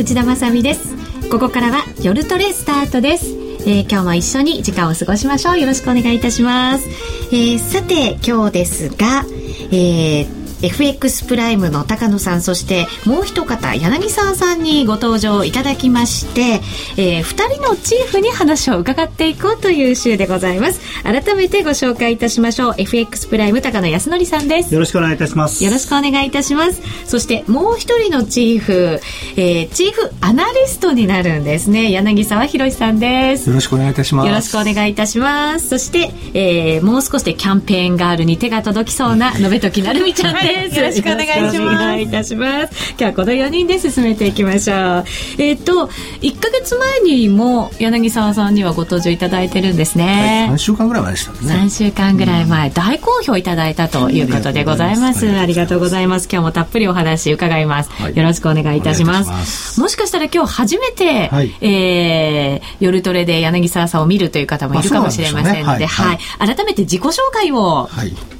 内田まさです。ここからは夜トレスタートです、えー、今日も一緒に時間を過ごしましょう。よろしくお願いいたします、えー、さて今日ですが、えー FX プライムの高野さんそしてもう一方柳沢さんにご登場いただきまして、えー、2人のチーフに話を伺っていこうという週でございます。改めてご紹介いたしましょう。FX プライム高野康則さんです。よろしくお願いいたします。よろしくお願いいたします。そしてもう一人のチーフ、えー、チーフアナリストになるんですね。柳沢博さんです。よろしくお願いいたします。よろしくお願いいたします。そして、えー、もう少しでキャンペーンガールに手が届きそうな延時なるみちゃんですよろしくお願いします。お願いいたします。今日はこの4人で進めていきましょう。えっ、ー、と1か月前にも柳沢さんにはご登場いただいてるんですね、はい、3週間ぐらい前でしたね。3週間ぐらい前、うん、大好評いただいたということでございます。ありがとうございます。今日もたっぷりお話伺います、はい、よろしくお願いいたします。もしかしたら今日初めて、はい、えー、夜トレで柳沢さんを見るという方もいるかもしれませんので、ね、はい、はい、改めて自己紹介を、はい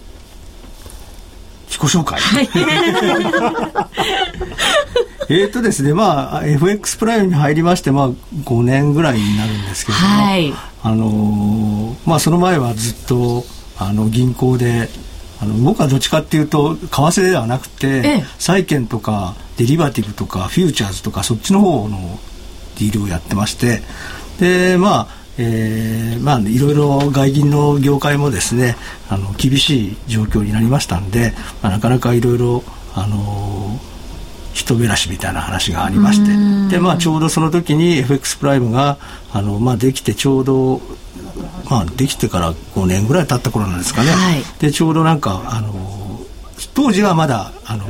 自己紹介。はい、えっとですね、まあ、FX プライムに入りまして、まあ、5年ぐらいになるんですけども、はい、あのまあ、その前はずっと、あの、銀行で、あの僕はどっちかっていうと為替ではなくて、ええ、債券とかデリバティブとかフューチャーズとかそっちの方のディールをやってましてでまあえー、まあいろいろ外銀の業界もですねあの厳しい状況になりましたんで、まあ、なかなかいろいろあの人べらしみたいな話がありましてで、まあ、ちょうどその時に FX プライムがあの、まあ、できてちょうど、まあ、できてから5年ぐらい経った頃なんですかね、はい、でちょうどなんかあの当時はまだあの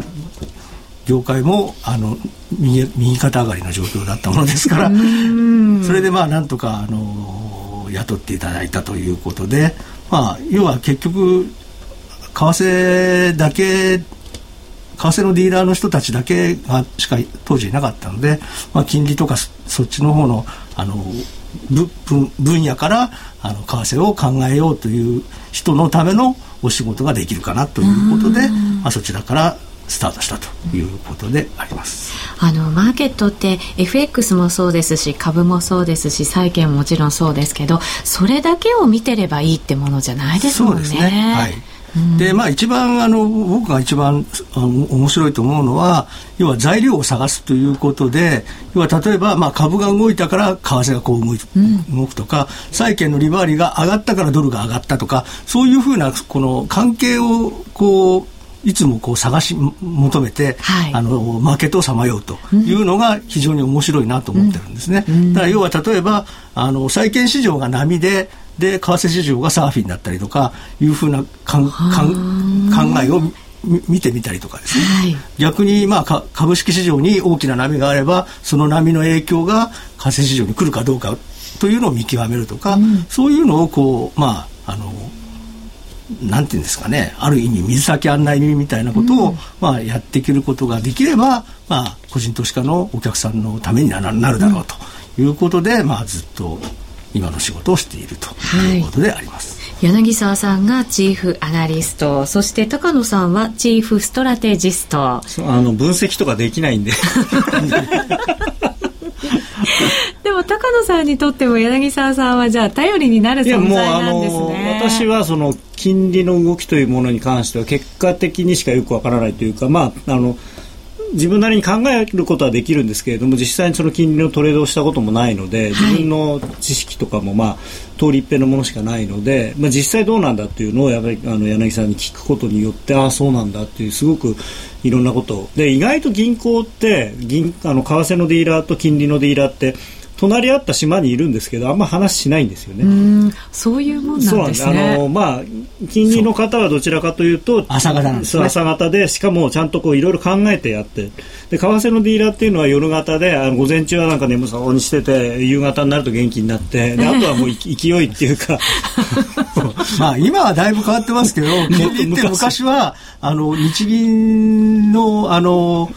業界もあの右右肩上がりの状況だったものですからそれでまあなんとかあの雇っていただいたということで、まあ、要は結局為替だけ為替のディーラーの人たちだけがしか当時いなかったので、まあ、金利とかそっちの方のあの分野からあの為替を考えようという人のためのお仕事ができるかなということで、まあ、そちらからスタートしたということであります。あのマーケットって FX もそうですし株もそうですし債券ももちろんそうですけどそれだけを見てればいいってものじゃないですもんね。そうですねはいでまあ、一番あの僕が一番あの面白いと思うのは要は材料を探すということで要は例えば、まあ、株が動いたから為替がこう動動くとか、債券の利回りが上がったからドルが上がったとかそういうふうなこの関係をこういつもこう探し求めて、はい、あのマーケットをさまようというのが非常に面白いなと思ってるんですね。うん、だから要は例えばあの債券市場が波でで為替市場がサーフィンだったりとかいうふうなかんかん考えを見てみたりとかですね、はい、逆にまあ株式市場に大きな波があればその波の影響が為替市場に来るかどうかというのを見極めるとか、うん、そういうのをこうまああのなんていうんですかねある意味水先案内人みたいなことを、うん、まあ、やっていけることができれば、まあ、個人投資家のお客さんのためになるだろうということで、うん、まあ、ずっと今の仕事をしているということであります。はい、柳沢さんがチーフアナリスト。そして高野さんはチーフストラテジスト。あの分析とかできないんでで も高野さんにとっても柳沢さんはじゃあ頼りになる存在なんですね。私はその金利の動きというものに関しては結果的にしかよくわからないというか、まああの自分なりに考えることはできるんですけれども実際にその金利のトレードをしたこともないので、自分の知識とかもまあ通り一遍のものしかないので、まあ、実際どうなんだっていうのをやっぱりあの柳さんに聞くことによってああそうなんだっていうすごくいろんなことで意外と銀行って銀あの為替のディーラーと金利のディーラーって隣り合った島にいるんですけどあんま話しないんですよね。そういうもんなんですね。あのまあ金利の方はどちらかというと朝方なんです、ね、朝方でしかもちゃんとこういろいろ考えてやって。で為替のディーラーっていうのは夜型であの午前中はなんか眠そうにしてて夕方になると元気になってであとはもう 勢いっていうか。まあ今はだいぶ変わってますけど 金利って昔はあの日銀のあの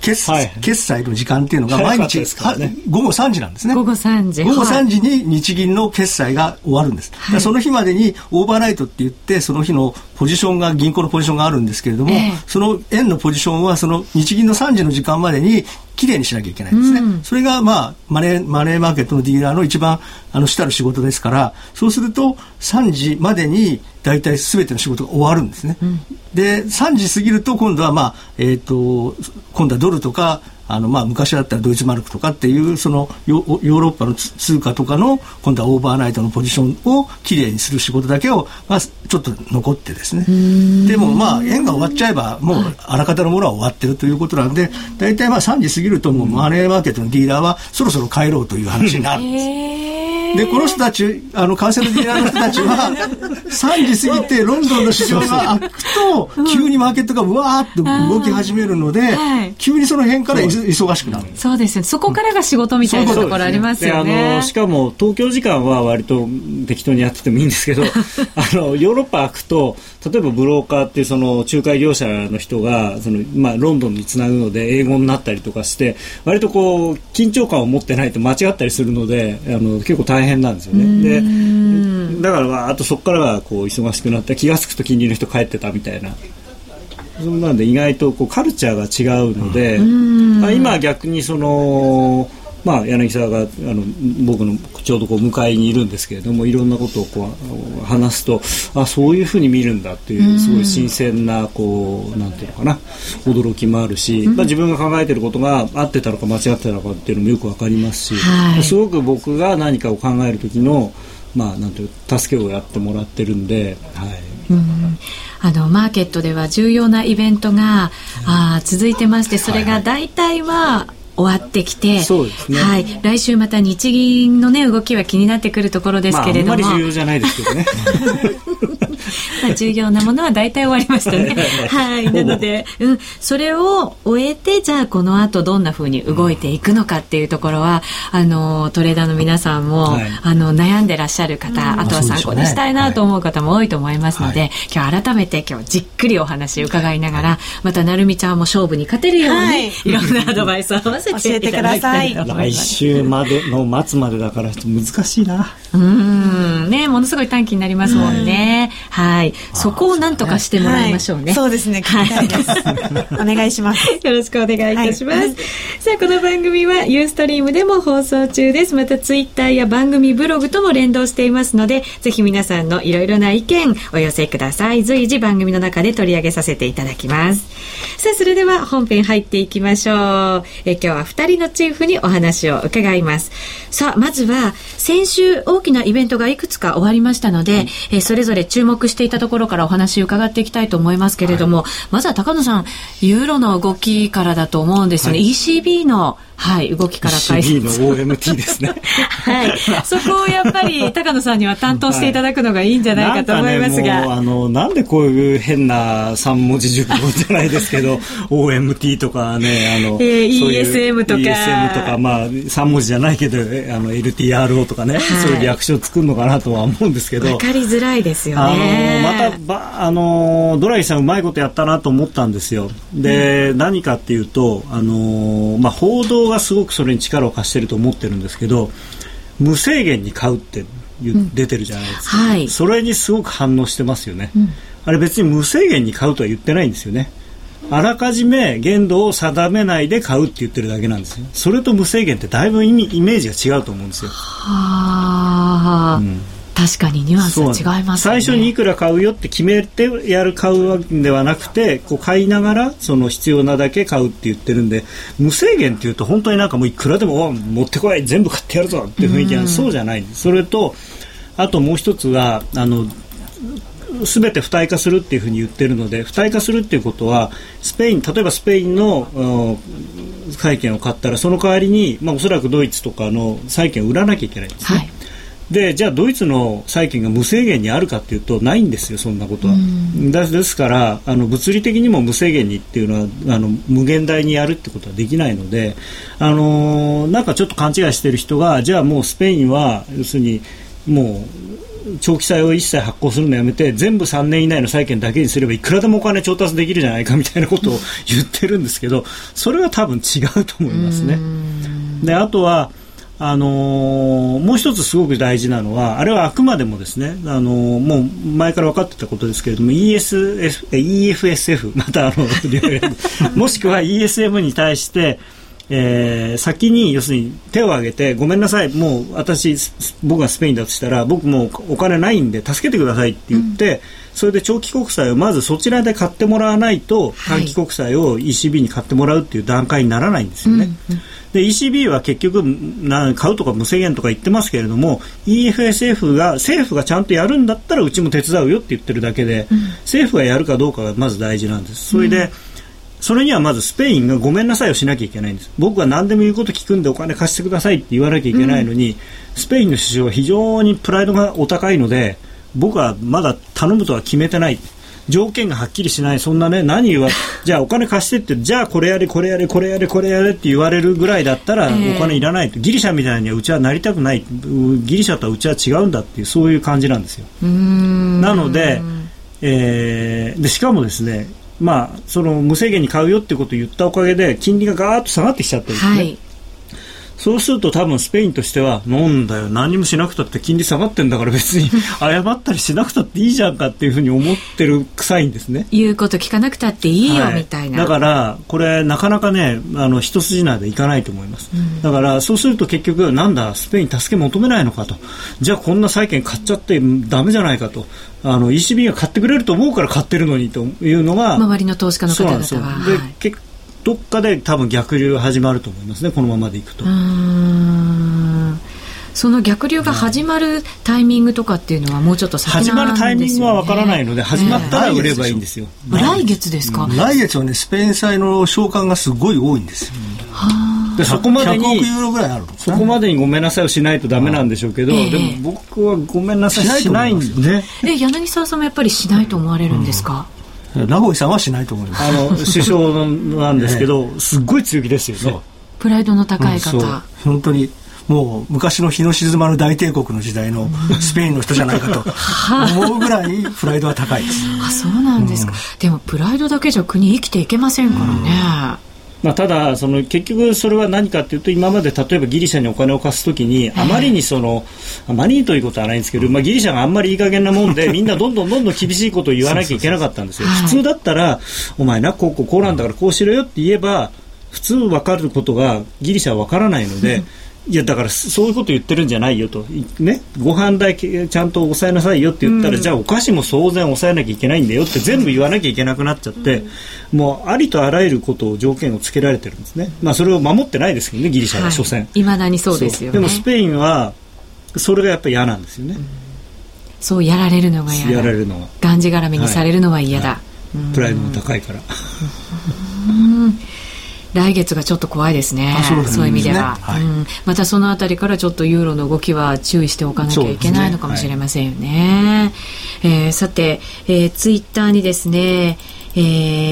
決,、はい、決済の時間っていうのが毎日、ね、午後3時なんですね。午後3時。午後3時に日銀の決済が終わるんです。はい、その日までにオーバーライトって言って、その日のポジションが、銀行のポジションがあるんですけれども、えー、その円のポジションはその日銀の3時の時間までにきれいにしなきゃいけないんですね、うん、それが、まあ、マネーマネーマーケットのディーラーの一番あの主たる仕事ですからそうすると3時までに大体すべての仕事が終わるんですね、うん、で3時過ぎると今度は、まあえーと今度はドルとかあのまあ昔だったらドイツマルクとかっていうそのヨーロッパの通貨とかの今度はオーバーナイトのポジションをきれいにする仕事だけを、まあ、ちょっと残ってですね。でもまあ円が終わっちゃえばもうあらかたのものは終わってるということなんで大体まあ3時過ぎるともうマネーマーケットのディーラーはそろそろ帰ろうという話になるんです。でこの人たちあの為替のディーラーの人たちは3時過ぎてロンドンの市場が開くと急にマーケットがうわーっと動き始めるので、はい、急にその辺から忙しくなる。そうですね。そこからが仕事みたいなところありますよね、ね、あのしかも東京時間は割と適当にやっててもいいんですけど あのヨーロッパ開くと例えばブローカーっていうその仲介業者の人がその、まあ、ロンドンにつなぐので英語になったりとかして割とこう緊張感を持ってないと間違ったりするのであの結構大変なんですよね。でだからあとそこからはこう忙しくなって気が付くと近隣の人帰ってたみたいな。そんなんで意外とこうカルチャーが違うので、今逆にそのまあ、柳沢があの僕のちょうどこう向かいにいるんですけれどもいろんなことをこう話すとあそういうふうに見るんだっていうすごい新鮮なこうなんていうのかな驚きもあるし、まあ、自分が考えていることが合ってたのか間違ってたのかっていうのもよくわかりますし、はい、すごく僕が何かを考える時のまあ、なんていう助けをやってもらってるんで、はい、うん。あのマーケットでは重要なイベントが、あ続いてましてそれが大体は終わってきて、そうですね。はい。来週また日銀のね、動きは気になってくるところですけれども。まあ、あんまり重要じゃないですけどね。まあ、重要なものは大体終わりましたね。はい。なので、うん、それを終えて、じゃあこの後どんなふうに動いていくのかっていうところは、あの、トレーダーの皆さんも、はい、あの、悩んでらっしゃる方、あとは参考にしたいなと思う方も多いと思いますので、はい、今日改めて今日じっくりお話伺いながら、また、なるみちゃんも勝負に勝てるように、はい、いろんなアドバイスを合わせてい ただきたいと思います。来週までの末までだから難しいな。うん、ね、ものすごい短期になりますもんね。はい。そこを何とかしてもらいましょうね。はい、そうですね。はい、お願いします。よろしくお願いいたします。はい、さあ、この番組はユーストリームでも放送中です。またツイッターや番組ブログとも連動していますので、ぜひ皆さんのいろいろな意見お寄せください。随時番組の中で取り上げさせていただきます。さあ、それでは本編入っていきましょう。え今日は2人のチーフにお話を伺います。さあ、まずは先週大きなイベントがいくつか終わりましたので、えそれぞれ注目していたところからお話伺っていきたいと思いますけれども、はい、まずは高野さん、ユーロの動きからだと思うんですよね。はい、ECB のはい、動きから解説。の OMT ですね。はい。そこをやっぱり高野さんには担当していただくのがいいんじゃないかと思いますが。ね、あの、なんでこういう変な三文字熟語じゃないですけど、OMT とかね、あの、えー、ESM とか。ESM とか、まあ、三文字じゃないけど、あの、LTRO とかね、はい、そういう略称作るのかなとは思うんですけど。わかりづらいですよね。あの、また、ば、あの、ドライさんうまいことやったなと思ったんですよ。で、うん、何かっていうと、あの、まあ、報道がすごくそれに力を貸してると思ってるんですけど無制限に買うって出てるじゃないですか、うんはい、それにすごく反応してますよね、うん、あれ別に無制限に買うとは言ってないんですよね。あらかじめ限度を定めないで買うって言ってるだけなんですよ。それと無制限ってだいぶ意味イメージが違うと思うんですよ。はあ、うん確かにニュアンス違います、ね、最初にいくら買うよって決めてやる買うわけではなくてこう買いながらその必要なだけ買うって言ってるんで無制限っていうと本当になんかもういくらでも持ってこい全部買ってやるぞっていう雰囲気はそうじゃないそれとあともう一つはあの全て付帯化するっていうふうに言ってるので付帯化するっていうことはスペイン例えばスペインの債券を買ったらその代わりに、まあ、おそらくドイツとかの債券を売らなきゃいけないんですね。はいでじゃあドイツの債券が無制限にあるかというとないんですよ、そんなことは。ですからあの物理的にも無制限にっていうのはあの無限大にやるってことはできないので、あのなんかちょっと勘違いしている人がじゃあもうスペインは要するにもう長期債を一切発行するのやめて全部3年以内の債券だけにすればいくらでもお金調達できるじゃないかみたいなことを 言ってるんですけどそれは多分違うと思いますね。であとはあのー、もう一つすごく大事なのはあれはあくまでもですね、あのー、もう前から分かってたことですけれども ESF EFSF またあの もしくは ESM に対してえー、先に要するに手を挙げてごめんなさいもう私僕がスペインだとしたら僕もうお金ないんで助けてくださいって言って、うん、それで長期国債をまずそちらで買ってもらわないと、短期国債を ECB に買ってもらうっていう段階にならないんですよね。うんうんで ECB は結局な買うとか無制限とか言ってますけれども EFSF が政府がちゃんとやるんだったらうちも手伝うよって言ってるだけで、うん、政府がやるかどうかがまず大事なんです。それで、うんそれにはまずスペインがごめんなさいをしなきゃいけないんです。僕は何でも言うこと聞くんでお金貸してくださいって言わなきゃいけないのに、うん、スペインの首相は非常にプライドがお高いので僕はまだ頼むとは決めてない。条件がはっきりしない。そんなね何言わ じゃあお金貸してってじゃあこれやれこれやれこれやれこれやれって言われるぐらいだったらお金いらないと、ギリシャみたいにはうちはなりたくない。ギリシャとはうちは違うんだっていうそういう感じなんですよ。なので,、えー、でしかもですねまあ、その無制限に買うよってことを言ったおかげで金利がガーッと下がってきちゃってるんですね。はいそうすると多分スペインとしては、なんだよ、何もしなくたって金利下がってんだから別に 謝ったりしなくたっていいじゃんかっていうふうに思ってる臭いんですね。言うこと聞かなくたっていいよ、みたいな。だから、これなかなかね、あの、一筋縄でいかないと思います。うん、だから、そうすると結局、なんだ、スペイン助け求めないのかと。じゃあこんな債券買っちゃってダメじゃないかと。あの ECB が買ってくれると思うから買ってるのにというのが周りの投資家の方々はで、はい、結どっかで多分逆流が始まると思いますねこのままでいくと。その逆流が始まるタイミングとかっていうのはもうちょっと先なんですよ、ね、始まるタイミングはわからないので始まったら売ればいいんですよ、えー、来月です。か、来月はねスペイン債の償還がすごい多いんですよ、でそこまでにそこまでにごめんなさいをしないとダメなんでしょうけど、えー、でも僕はごめんなさいしないんですね。え柳沢さんもやっぱりしないと思われるんですか、うん名越さんはしないと思います。あの首相なんですけど、すっごい強気ですよね。プライドの高い方、うん、本当にもう昔の日の沈まる大帝国の時代のスペインの人じゃないかと思うぐらいプライドは高いです。あそうなんですか、うん、でもプライドだけじゃ国生きていけませんからね、まあ、ただその結局それは何かというと今まで例えばギリシャにお金を貸すときにあまりにそのあまりにということはないんですけど、まあ、ギリシャがあんまりいい加減なもんで みんなどんどんどんどん厳しいことを言わなきゃいけなかったんですよ。普通だったらお前なこうこうこうなんだからこうしろよって言えば普通分かることがギリシャは分からないので。いやだからそういうこと言ってるんじゃないよと、ね、ご飯代ちゃんと抑えなさいよって言ったら、うん、じゃあお菓子も当然抑えなきゃいけないんだよって全部言わなきゃいけなくなっちゃって、うん、もうありとあらゆることを条件をつけられてるんですね、まあ、それを守ってないですけどねギリシャは所詮、い、まだにそうですよ、ね、でもスペインはそれがやっぱり嫌なんですよね、うん、そうやられるのが嫌やられるのは。がんじがらめにされるのは嫌だ、はい。はい、プライドも高いから。うん来月がちょっと怖いですね、そうそういう意味では、はい、うん、またそのあたりからちょっとユーロの動きは注意しておかなきゃいけないのかもしれませんよね。ねはい、えー、さて、えー、ツイッターにですね、え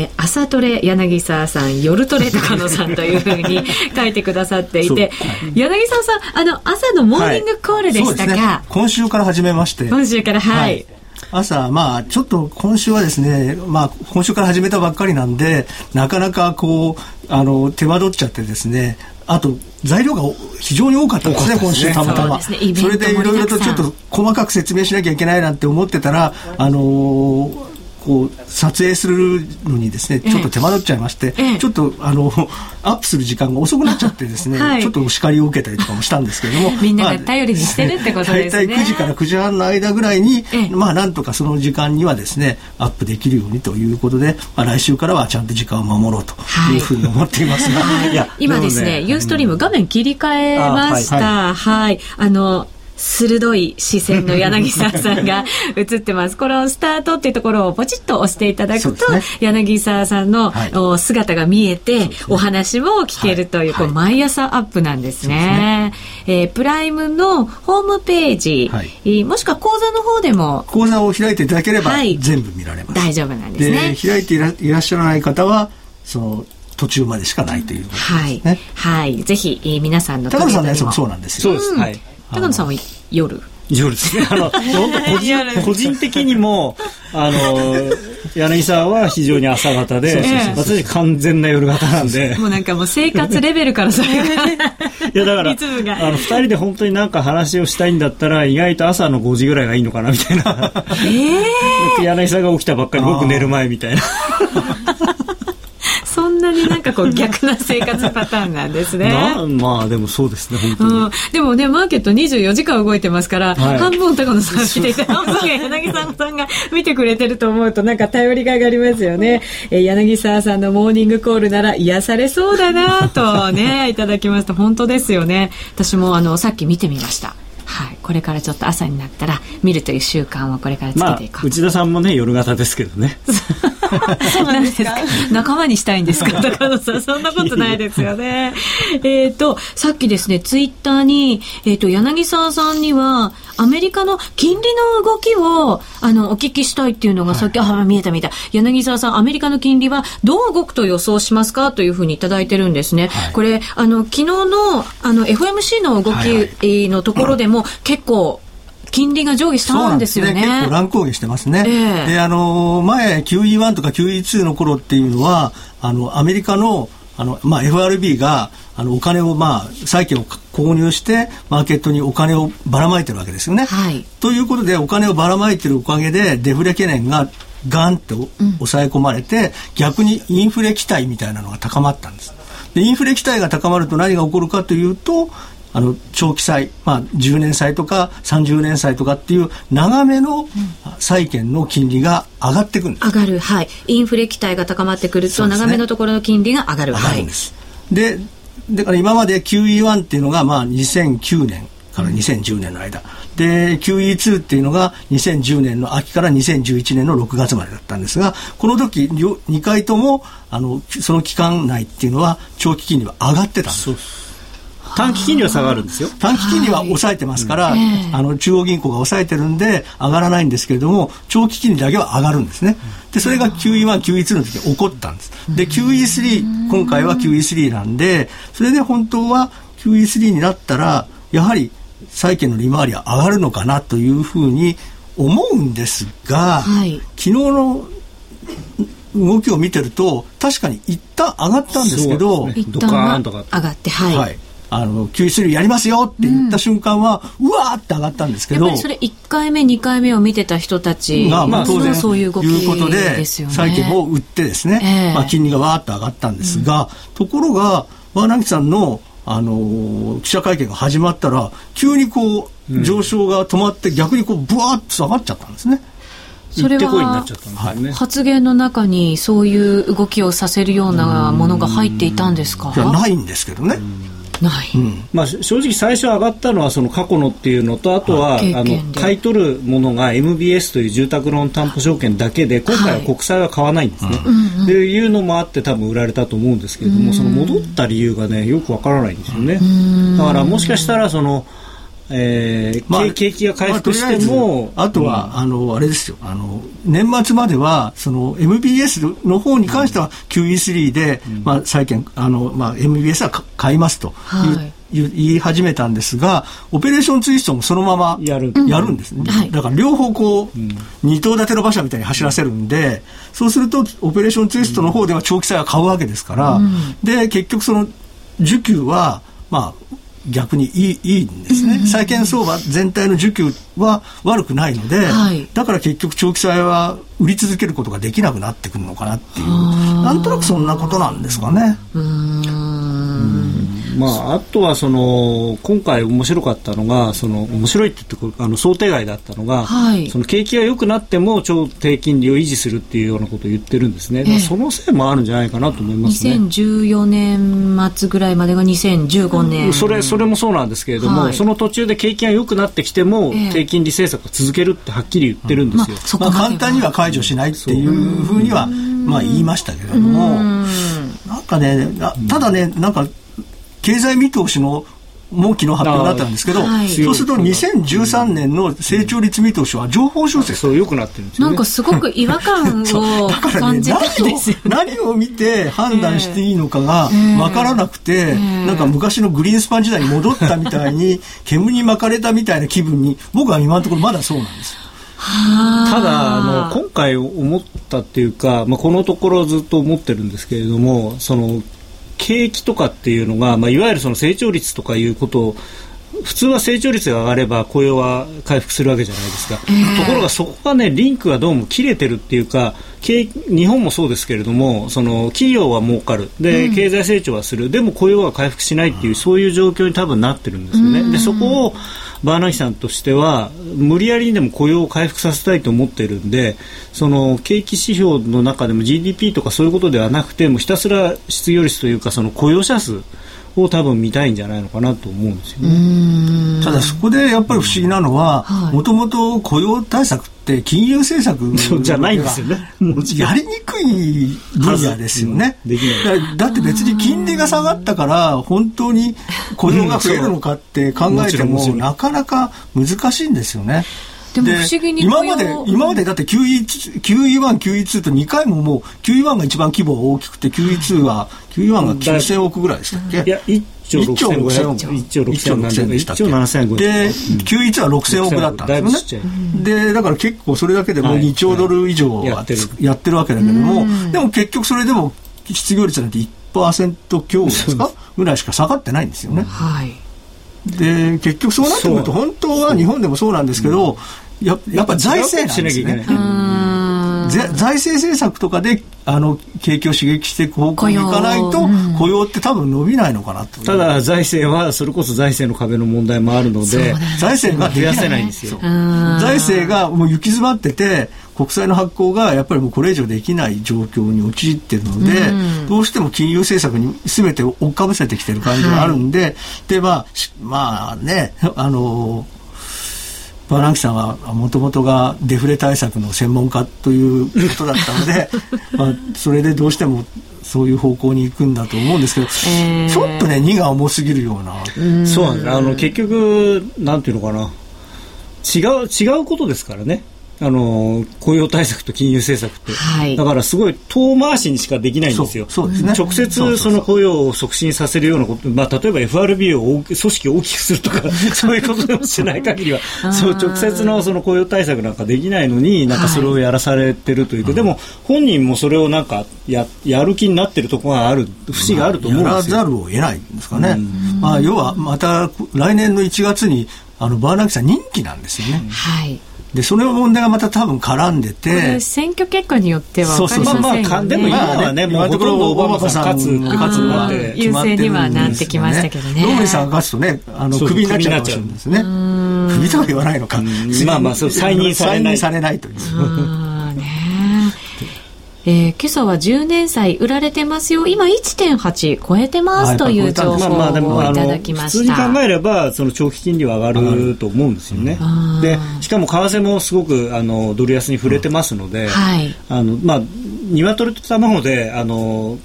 ー、朝トレ柳沢さん夜トレ高野さんというふうに書いてくださっていて。柳沢さんあの朝のモーニングコールでしたが、はい。ね、今週から始めまして。今週からはい、はい。朝、まあ、ちょっと今週はですね、まあ、今週から始めたばっかりなんで、なかなかこう、あの、手間取っちゃってですね、あと、材料が非常に多かったんですね、今週たまたま。そね、それでいろいろとちょっと細かく説明しなきゃいけないなんて思ってたら、あのーこう撮影するのにですねちょっと手間取っちゃいまして、ええ、ちょっとあの アップする時間が遅くなっちゃってですね、はい、ちょっとお叱りを受けたりとかもしたんですけども みんなが頼りにしてるってことですね、大体9時から9時半の間ぐらいに、まあなんとかその時間にはですねアップできるようにということで、まあ、来週からはちゃんと時間を守ろうというふうに思っていますが、はい、今ですね、ユーストリーム画面切り替えました、はい、はい、あの鋭い視線の柳沢さんが映ってます。このスタートっていうところをポチッと押していただくと、ね、柳沢さんの、はい、姿が見えて、ね、お話も聞けるという、はい、こう毎朝アップなんですね。すねえー、プライムのホームページ、はい、もしくは講座の方でも。講座を開いていただければ、全部見られます。大丈夫なんですね。開いていらいらっしゃらない方は、その、途中までしかないということですね。はい。はい。ぜひ、えー、皆さんの高野さんのやつもそうなんですよ。そうです。はい。高野さんは夜？夜ですね。あの、本当個人、個人的にも、あの、柳沢は非常に朝方で、私完全な夜型なんで。もうなんかもう生活レベルからそれが。いやだから、あの、二人で本当になんか話をしたいんだったら、意外と朝の5時ぐらいがいいのかな、みたいな。え えー、柳沢が起きたばっかり、僕寝る前みたいな。なにになんかこう逆な生活パターンなんですね。まあでもそうですね、本当に。うん、でもね、マーケット24時間動いてますから、はい、半分高野さん見ていて、半分が柳沢さんが見てくれてると思うとなんか頼りがいがありますよね。えー、柳沢さんのモーニングコールなら癒されそうだなとね、いただきますと本当ですよね。私もあの、さっき見てみました。はい、これからちょっと朝になったら見るという習慣をこれからつけていこう、まあ、内田さんもね夜型ですけどね。そうなんですか？仲間にしたいんですか？高野さん。そんなことないですよね。えっとさっきですねツイッターに、えーと、柳沢さんにはアメリカの金利の動きをあのお聞きしたいっていうのがさっき、はい、あ見えた見えた柳沢さんアメリカの金利はどう動くと予想しますかというふうに頂いてるんですね、はい、これあの昨日のあの FMC の動きのところでも、結構金利が上下したんですよね。ね。結構乱高下してますね。えー、で、あの、前 QE1 とか QE2 の頃っていうのは、あの、アメリカの、あの、まあ、FRB が、あの、お金を、まあ、債券を購入して、マーケットにお金をばらまいてるわけですよね。はい。ということで、お金をばらまいてるおかげで、デフレ懸念がガンと抑え込まれて、うん、逆にインフレ期待みたいなのが高まったんです。で、インフレ期待が高まると何が起こるかというと、あの長期債、まあ、10年債とか30年債とかっていう長めの債券の金利が上がっていくんです、上がる、はい、インフレ期待が高まってくると、長めのところの金利が上がる、上がるんです。でだから今まで QE1 っていうのがまあ2009年から2010年の間、で QE2 っていうのが2010年の秋から2011年の6月までだったんですがこの時2回ともあのその期間内っていうのは長期金利は上がってたんです。短期金利は下がるんですよ。短期金利は抑えてますから、はい、あの中央銀行が抑えてるんで上がらないんですけれども長期金利だけは上がるんですね。でそれが QE1、QE2 の時に起こったんです。で QE3 今回は QE3 なんでそれで本当は QE3 になったらやはり債券の利回りは上がるのかなというふうに思うんですが、はい、昨日の動きを見てると確かに一旦上がったんですけど、ね、一旦上がってはい、はいあの、9やりますよって言った瞬間は、うん、うわーって上がったんですけど。やっぱりそれ1回目、2回目を見てた人たちが、まあ当然、そういう動きいうことで、債券を売ってですね、えー、まあ金利がわーっと上がったんですが、うん、ところが、和ナギさんの、あの記者会見が始まったら、急にこう、上昇が止まって、逆にこう、ブワーッと下がっちゃったんですね。それは発言の中にそういう動きをさせるようなものが入っていたんですか？いやないんですけどね。ない、うん、まあ、正直最初上がったのはその過去のっていうのとあとはあの買い取るものが MBS という住宅ローン担保証券だけで今回は国債は買わないんですね。はい、でいうのもあって多分売られたと思うんですけれどもその戻った理由がねよくわからないんですよね。だからもしかしたらそのえーまあ、景気が回復しても、まあ、あとは、うん、あのあれですよ。あの年末まではその MBS の方に関しては QE3 で、うん、まあ、債券あの、まあ、MBS は買いますと。はい、言い始めたんですがオペレーションツイストもそのままやる。やるんですね、うんはい、だから両方こう、二頭立ての馬車みたいに走らせるんでそうするとオペレーションツイストの方では長期債は買うわけですから、で結局その需給はまあ逆にいいいいんですね、債券相場全体の需給は悪くないので、はい、だから結局長期債は売り続けることができなくなってくるのかなっていう。なんとなくそんなことなんですかね。まあ、あとはその今回面白かったのがその面白いって言ってあの想定外だったのが、はい、その景気が良くなっても超低金利を維持するっていうようなことを言ってるんですね、えそのせいもあるんじゃないかなと思いますね。2014年末ぐらいまでが2015年、それそれもそうなんですけれども、はい、その途中で景気が良くなってきても、え、低金利政策を続けるってはっきり言ってるんですよ、まあ、まあ、簡単には解除しないっていうふうにはまあ言いましたけれども。なんかねただねなんか経済見通しのもう昨日発表だったんですけど、はい、そうすると2013年の成長率見通しは情報修正。そうよくなってるんですよ、ね、なんかすごく違和感を感じたんですよ、ね、何を見て判断していいのかが分からなくて、えー、なんか昔のグリーンスパン時代に戻ったみたいに煙に巻かれたみたいな気分に僕は今のところまだそうなんです。ただあの今回思ったっていうか、まあ、このところずっと思ってるんですけれどもその景気とかっていうのが、まあ、いわゆるその成長率とかいうこと普通は成長率が上がれば雇用は回復するわけじゃないですか、えー、ところがそこがねリンクがどうも切れてるっていうか日本もそうですけれどもその企業は儲かる。で、経済成長はする。でも雇用は回復しないっていうそういう状況に多分なってるんですよね。でそこをバーナキさんとしては無理やりにでも雇用を回復させたいと思っているんでその景気指標の中でも GDP とかそういうことではなくてもひたすら失業率というかその雇用者数を多分見たいんじゃないのかなと思うんですよね。ただそこでやっぱり不思議なのはもともと雇用対策って金融政策じゃないんですよね。やりにくい分野ですよね。だって別に金利が下がったから本当に雇用が増えるのかって考えてもなかなか難しいんですよね。でも不思議に今まで、今までだって QE1、QE1、QE2 と2回ももう、QE1 が一番規模が大きくて、QE2 は、QE1 が9000億ぐらいでしたっけ？いや、1兆6000億。1兆6000億。でしたっけ ?1 兆7000億。で、QE1 は6000億だったんですよね。で、だから結構それだけでも2兆ドル以上やってる。わけだけども、でも結局それでも失業率なんて1%強ですか？ぐらいしか下がってないんですよね。はい。で結局そうなってくると本当は日本でもそうなんですけど、ややっぱ財政なんですね。財政政策とかであの景気を刺激していく方向に行かないと雇用。って多分伸びないのかなと、ただ財政はそれこそ財政の壁の問題もあるので財政が増やせないんですよ。財政がもう行き詰まってて国債の発行がやっぱりもうこれ以上できない状況に陥っているので、どうしても金融政策に全て追っかぶせてきてる感じがあるんで、はい、でまあまあねあのバランキさんはもともとがデフレ対策の専門家ということだったので まあそれでどうしてもそういう方向に行くんだと思うんですけど、えー、ちょっとね荷が重すぎるような。そうなんです。あの結局なんていうのかな。違う違うことですからねあの雇用対策と金融政策って、はい、だからすごい遠回しにしかできないんですよ。そうですね、直接その雇用を促進させるようなこと、まあ、例えば FRB を組織を大きくするとか そういうことでもしない限りはそう直接のその雇用対策なんかできないのになんかそれをやらされてるというか、はい、でも本人もそれをなんかややる気になってるところがある節があると思うんですよ。やらざるを得ないんですかね。まあ、要はまた来年の1月にあのバーナキさん任期なんですよね。はいでその問題がまた多分絡んでて。選挙結果によっては分かりませんよね、まあ、でも今はね、もうほとんどオバマさん勝つ勝つなって。優勢にはなってきましたけどね。ローリさんが勝つとねあのクビになっちゃうんですね。クビとは言わないのか。まあまあそう再任されない。されないというえー、今朝は10年債売られてますよ。今1.8超えてますという情報をいただきました、まあ、普通に考えればその長期金利は上がると思うんですよね、でしかも為替もすごくあのドル安に触れてますので、うんはい、あのまあ鶏と卵であの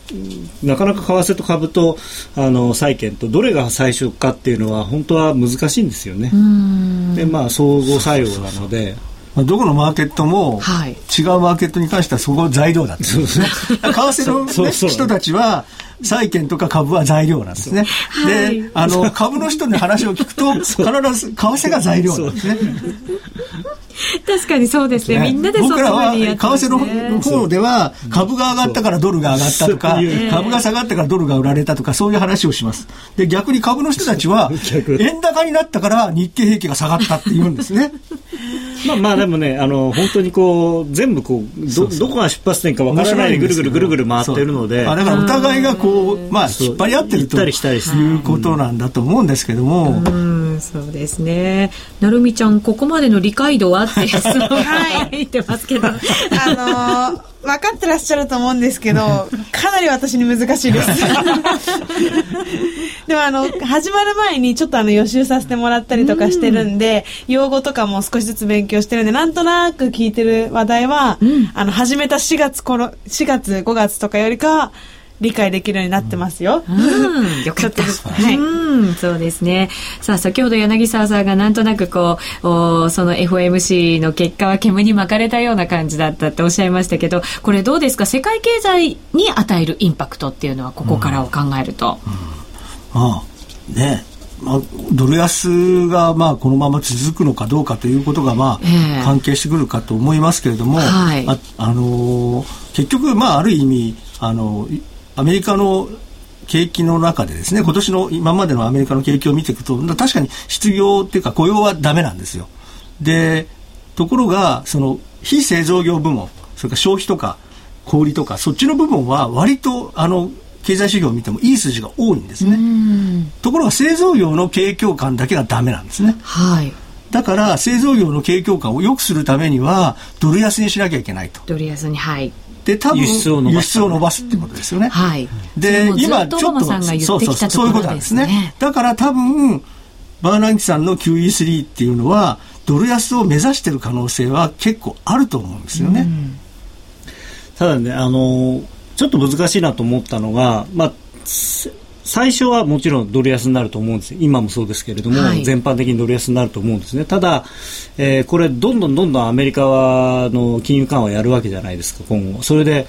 なかなか為替と株とあの債券とどれが最初かっていうのは本当は難しいんですよね。でまあ相互作用なので。どこのマーケットも、違うマーケットに関してはそこ材料だってことですね。為替の、ね、人たちは、債券とか株は材料なんですね。で、あの、株の人に話を聞くと、必ず為替が材料なんですね。確かにそうですね。みんなで僕らは、為替の方では、株が上がったからドルが上がったとか、株が下がったからドルが売られたとか、そういう話をします。で、逆に株の人たちは、円高になったから日経平均が下がったって言うんですね。まあまあでもね、あの、本当にこう、全部こう、ど、どこが出発点かわからないでぐるぐるぐるぐる回ってるので。だからお互いがこう、まあ、引っ張り合ってるということなんだと思うんですけども。そうですね。なるみちゃん、ここまでの理解度は？って質問が入ってますけど。あのー、分かってらっしゃると思うんですけど、かなり私に難しいです。でもあの、始まる前にちょっとあの予習させてもらったりとかしてるんで、うん、用語とかも少しずつ勉強してるんで、なんとなく聞いてる話題は、うん、あの、始めた4月頃、4月、5月とかよりか理解できるようになってますよ。うん、よかった。はい。うん、そうですね。さあ、先ほど柳沢さんがなんとなくこう、おその FOMC の結果は煙に巻かれたような感じだったっておっしゃいましたけど、これどうですか？世界経済に与えるインパクトっていうのはここからを考えると。うん、うん、ああ、ねまあ、ドル安がまあこのまま続くのかどうかということがまあ関係してくるかと思いますけれども、はい、ああのー、結局まあある意味あのアメリカの景気の中でですね今年の今までのアメリカの景気を見ていくと確かに失業っていうか雇用はダメなんですよ。でところがその非製造業部門それから消費とか小売とかそっちの部分は割とあの経済指標を見てもいい数字が多いんですね。ところが製造業の景況感だけがダメなんですね。はい。だから製造業の景況感を良くするためにはドル安にしなきゃいけないと。ドル安にはいで多分輸出を伸ばすってことですよね。はい。で今ちょっとそうそうそういうことなんですね。だから多分バーナンキさんの QE3 っていうのはドル安を目指している可能性は結構あると思うんですよね。ただねあのちょっと難しいなと思ったのが、まあ、最初はもちろんドル安になると思うんです今もそうですけれども、はい、全般的にドル安になると思うんですね。ただ、えー、これどんどんどんどんアメリカの金融緩和やるわけじゃないですか今後。それで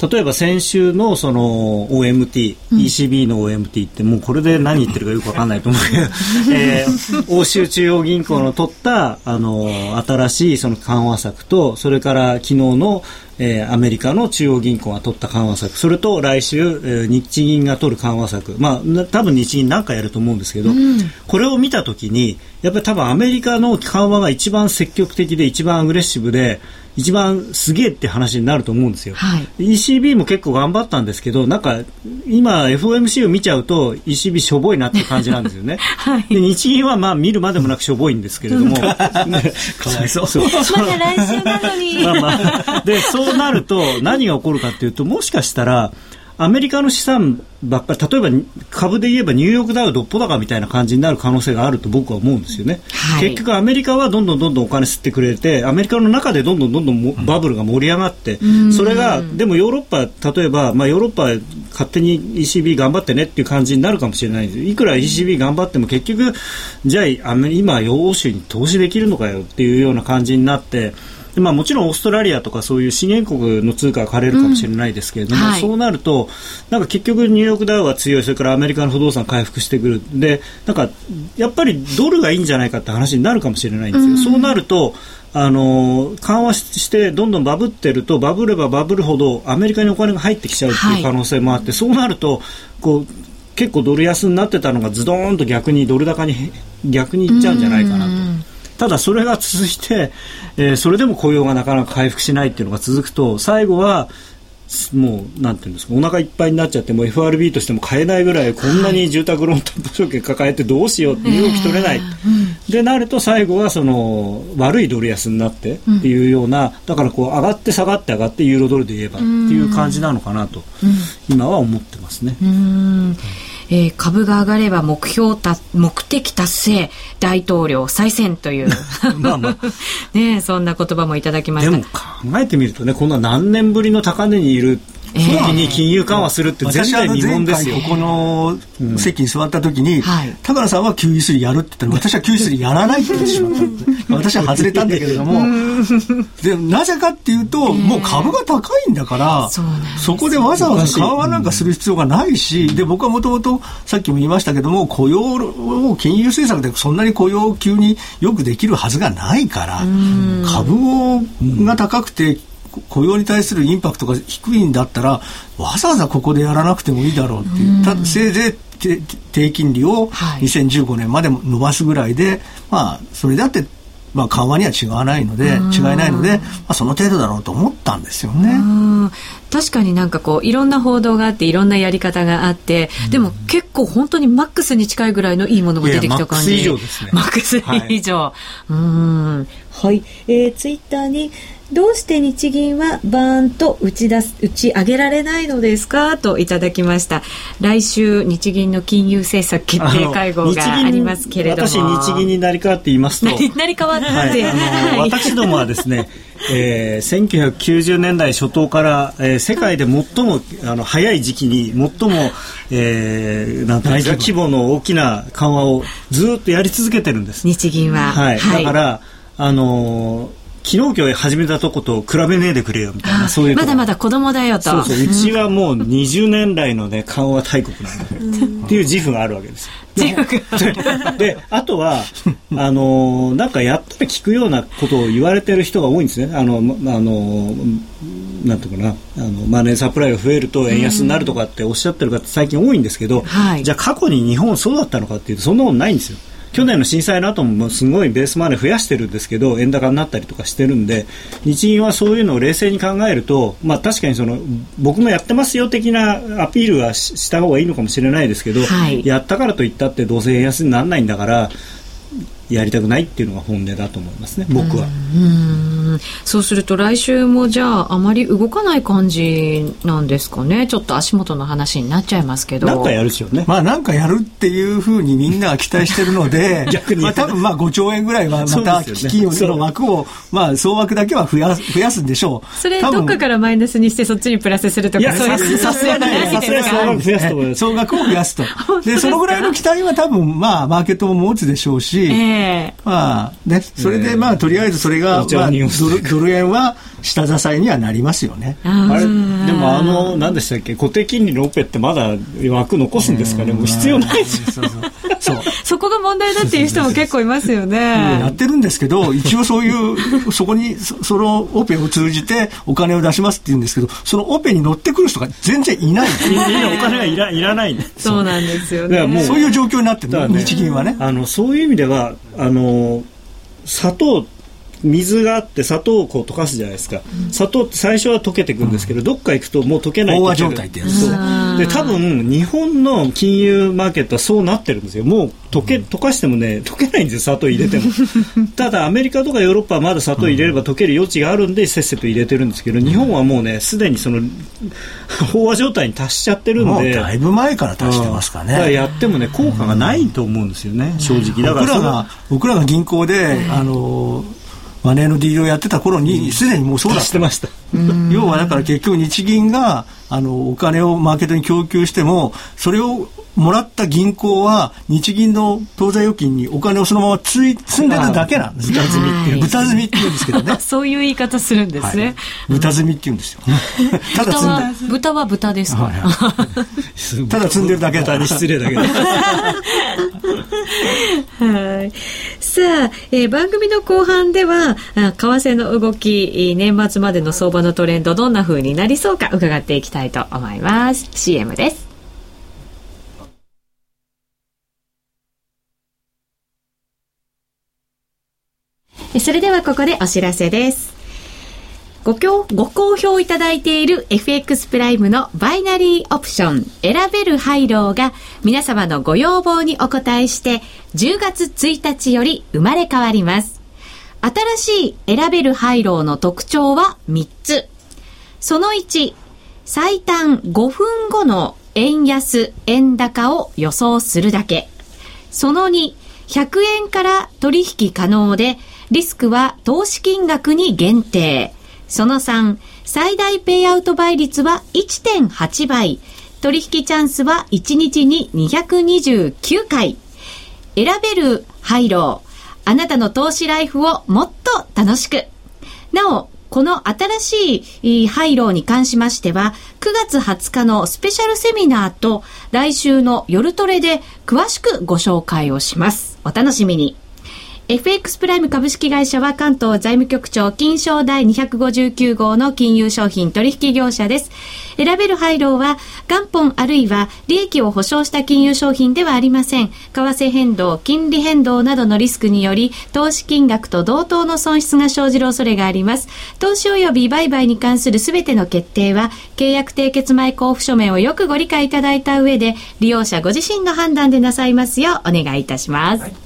例えば先週のその OMT、うん、ECB の OMT ってもうこれで何言ってるかよくわかんないと思うけど、えー、欧州中央銀行の取ったあの新しいその緩和策とそれから昨日のえー、アメリカの中央銀行が取った緩和策それと来週、えー、日銀が取る緩和策、まあ、多分日銀何かやると思うんですけど、うん、これを見たときにやっぱり多分アメリカの緩和が一番積極的で一番アグレッシブで一番すげえって話になると思うんですよ、はい、ECB も結構頑張ったんですけどなんか今 FOMC を見ちゃうと ECB しょぼいなって感じなんですよね、はい、で日銀はまあ見るまでもなくしょぼいんですけれども、かわいそう。そう。まだ来週なのに。まあまあ。でそうなると何が起こるかっていうともしかしたらアメリカの資産ばっかり例えば株で言えばニューヨークダウどっぽ高みたいな感じになる可能性があると僕は思うんですよね、はい、結局アメリカはどんどんどんどんお金吸ってくれてアメリカの中でどんどんどんどんバブルが盛り上がって、うん、それがでもヨーロッパ例えば、まあ、ヨーロッパ勝手に ECB 頑張ってねっていう感じになるかもしれないんです。いくら ECB 頑張っても結局じゃあ今欧州に投資できるのかよっていうような感じになってでまあ、もちろんオーストラリアとかそういう資源国の通貨が借りるかもしれないですけれども、うんはい、そうなるとなんか結局ニューヨークダウは強いそれからアメリカの不動産回復してくる。でなんかやっぱりドルがいいんじゃないかって話になるかもしれないんですよ。うん、そうなるとあの緩和してどんどんバブってるとバブればバブるほどアメリカにお金が入ってきちゃうっていう可能性もあって、はい、そうなるとこう結構ドル安になってたのがズドーンと逆にドル高に逆にいっちゃうんじゃないかなと。ただそれが続いて、えー、それでも雇用がなかなか回復しないっていうのが続くと最後はもうなんていうんですかお腹いっぱいになっちゃっても FRB としても買えないぐらいこんなに住宅ローン担保証券抱えてどうしようって身動き取れない、でなると最後はその悪いドル安になってっていうような、だからこう上がって下がって上がってユーロドルで言えばっていう感じなのかなと、今は思ってますね。えー、株が上がれば目標た目的達成大統領再選という。まあまあ。ねそんな言葉もいただきました。でも考えてみるとねこんな何年ぶりの高値にいる時に金融緩和するって前代未聞ですよ。ここの席に座った時に、うんはい、高野さんは QE3 やるって言ったら、私は QE3 やらないって言ってしまった 私は外れたんだけれども、でなぜかっていうと、もう株が高いんだから、そこでわざわざ緩和なんかする必要がないし、で僕はもともとさっきも言いましたけども、雇用を金融政策でそんなに雇用を急によくできるはずがないから、株をが高くて雇用に対するインパクトが低いんだったらわざわざここでやらなくてもいいだろうっていう、たせいぜい低金利を2015年まで伸ばすぐらいで、まあそれだってまあ、緩和には違わないので違いないので、まあ、その程度だろうと思ったんですよね。確かになんかこういろんな報道があっていろんなやり方があって、うん、でも結構本当にマックスに近いぐらいのいいものが出てきた感じ。マックス以上ですね。マックス以上。はい、うん。はい、えー、ツイッターにどうして日銀はバーンと打ち出す打ち上げられないのですか？といただきました。来週日銀の金融政策決定会合がありますけれども。私日銀になり変わって言いますとなり変わって、はい、はい、私どもはですねえー、1990年代初頭から、えー、世界で最もあの早い時期に最も、えー、なんて規模の大きな緩和をずっとやり続けてるんです。日銀は、はい、はい、だからあのー昨日今日始めたとこと比べねえでくれよみたいなそういうまだまだ子供だよと。そうそう うちはもう20年来のね緩和大国なんだよ。っていう自負があるわけですであとは あのなんかやったら聞くようなことを言われてる人が多いんですね。あのあのなんていうかな。あのマネーサプライが増えると円安になるとかっておっしゃってる方最近多いんですけど、はい、じゃあ過去に日本そうだったのかっていうとそんなことないんですよ。去年の震災の後もすごいベースマネー増やしてるんですけど円高になったりとかしてるんで日銀はそういうのを冷静に考えると、まあ、確かにその僕もやってますよ的なアピールはした方がいいのかもしれないですけど、はい、やったからといったってどうせ円安にならないんだからやりたくないっていうのが本音だと思いますね僕は。そうすると来週もじゃああまり動かない感じなんですかね。ちょっと足元の話になっちゃいますけど。なんかやるでしょうね。まあなんかやるっていうふうにみんなが期待してるので 逆に、まあ、多分まあ5兆円ぐらいはまた基金の枠を、まあ総額だけは増や増やすんでしょう。それどっかからマイナスにしてそっちにプラスするとかそういうさすがないさすが総額増やすと総額を増やすと。でそのぐらいの期待は多分まあマーケットも持つでしょうし、えー、まあねそれでまあとりあえずそれが、まあ、ドル円は下支えにはなりますよね。あれでもあの何でしたっけ？固定金利のオペってまだ枠残すんですか？ね。もう必要ないですそうそう そこが問題だっていう人も結構いますよね。やってるんですけど一応そういうそこにそのオペを通じてお金を出しますって言うんですけどそのオペに乗ってくる人が全然いない。みんなお金がいらいらない。そうなんですよね。もうそういう状況になってる、ね、日銀はね。あのそういう意味ではあの砂糖水があって砂糖をこう溶かすじゃないですか、うん、砂糖って最初は溶けていくんですけど、うん、どっか行くともう溶けない飽和状態ってやつ。で多分日本の金融マーケットはそうなってるんですよ。もう溶け溶かしてもね溶けないんですよ砂糖入れても。ただアメリカとかヨーロッパはまだ砂糖入れれば溶ける余地があるんでせっせと入れてるんですけど日本はもうねすでにその 飽和状態に達しちゃってるんで。だいぶ前から達してますかね、かやってもね効果がないと思うんですよね、正直。だから僕らが僕らが銀行で、あのマネーのディールをやってた頃にすでにもうそうだしてました。要はだから結局日銀があのお金をマーケットに供給してもそれをもらった銀行は日銀の当座預金にお金をそのままつい積んでるだけなんです。豚積みっていう。豚積みって言うんですけどね。そういう言い方するんですね、はい、豚積みって言うんですよ。ただ積んで。豚は豚ですか、はいはい、ただ積んでるだけだに失礼だけど。はい。さあ、えー、番組の後半では為替の動き年末までの相場のトレンドどんな風になりそうか伺っていきたいと思います。CM ですそれではここでお知らせです。ごご好評いただいている FX プライムのバイナリーオプション選べるハイローが皆様のご要望にお答えして10月1日より生まれ変わります。新しい選べるハイローの特徴は3つ。その1、最短5分後の円安、円高を予想するだけ。その2、100円から取引可能でリスクは投資金額に限定。その3、最大ペイアウト倍率は1.8倍。取引チャンスは1日に229回。選べるハイロー。あなたの投資ライフをもっと楽しく。なお、この新しいハイローに関しましては、9月20日のスペシャルセミナーと来週の夜トレで詳しくご紹介をします。お楽しみに。FX プライム株式会社は関東財務局長金賞第259号の金融商品取引業者です。選べる配慮は元本あるいは利益を保証した金融商品ではありません。為替変動、金利変動などのリスクにより投資金額と同等の損失が生じる恐れがあります。投資及び売買に関するすべての決定は契約締結前交付書面をよくご理解いただいた上で利用者ご自身の判断でなさいますようお願いいたします。はい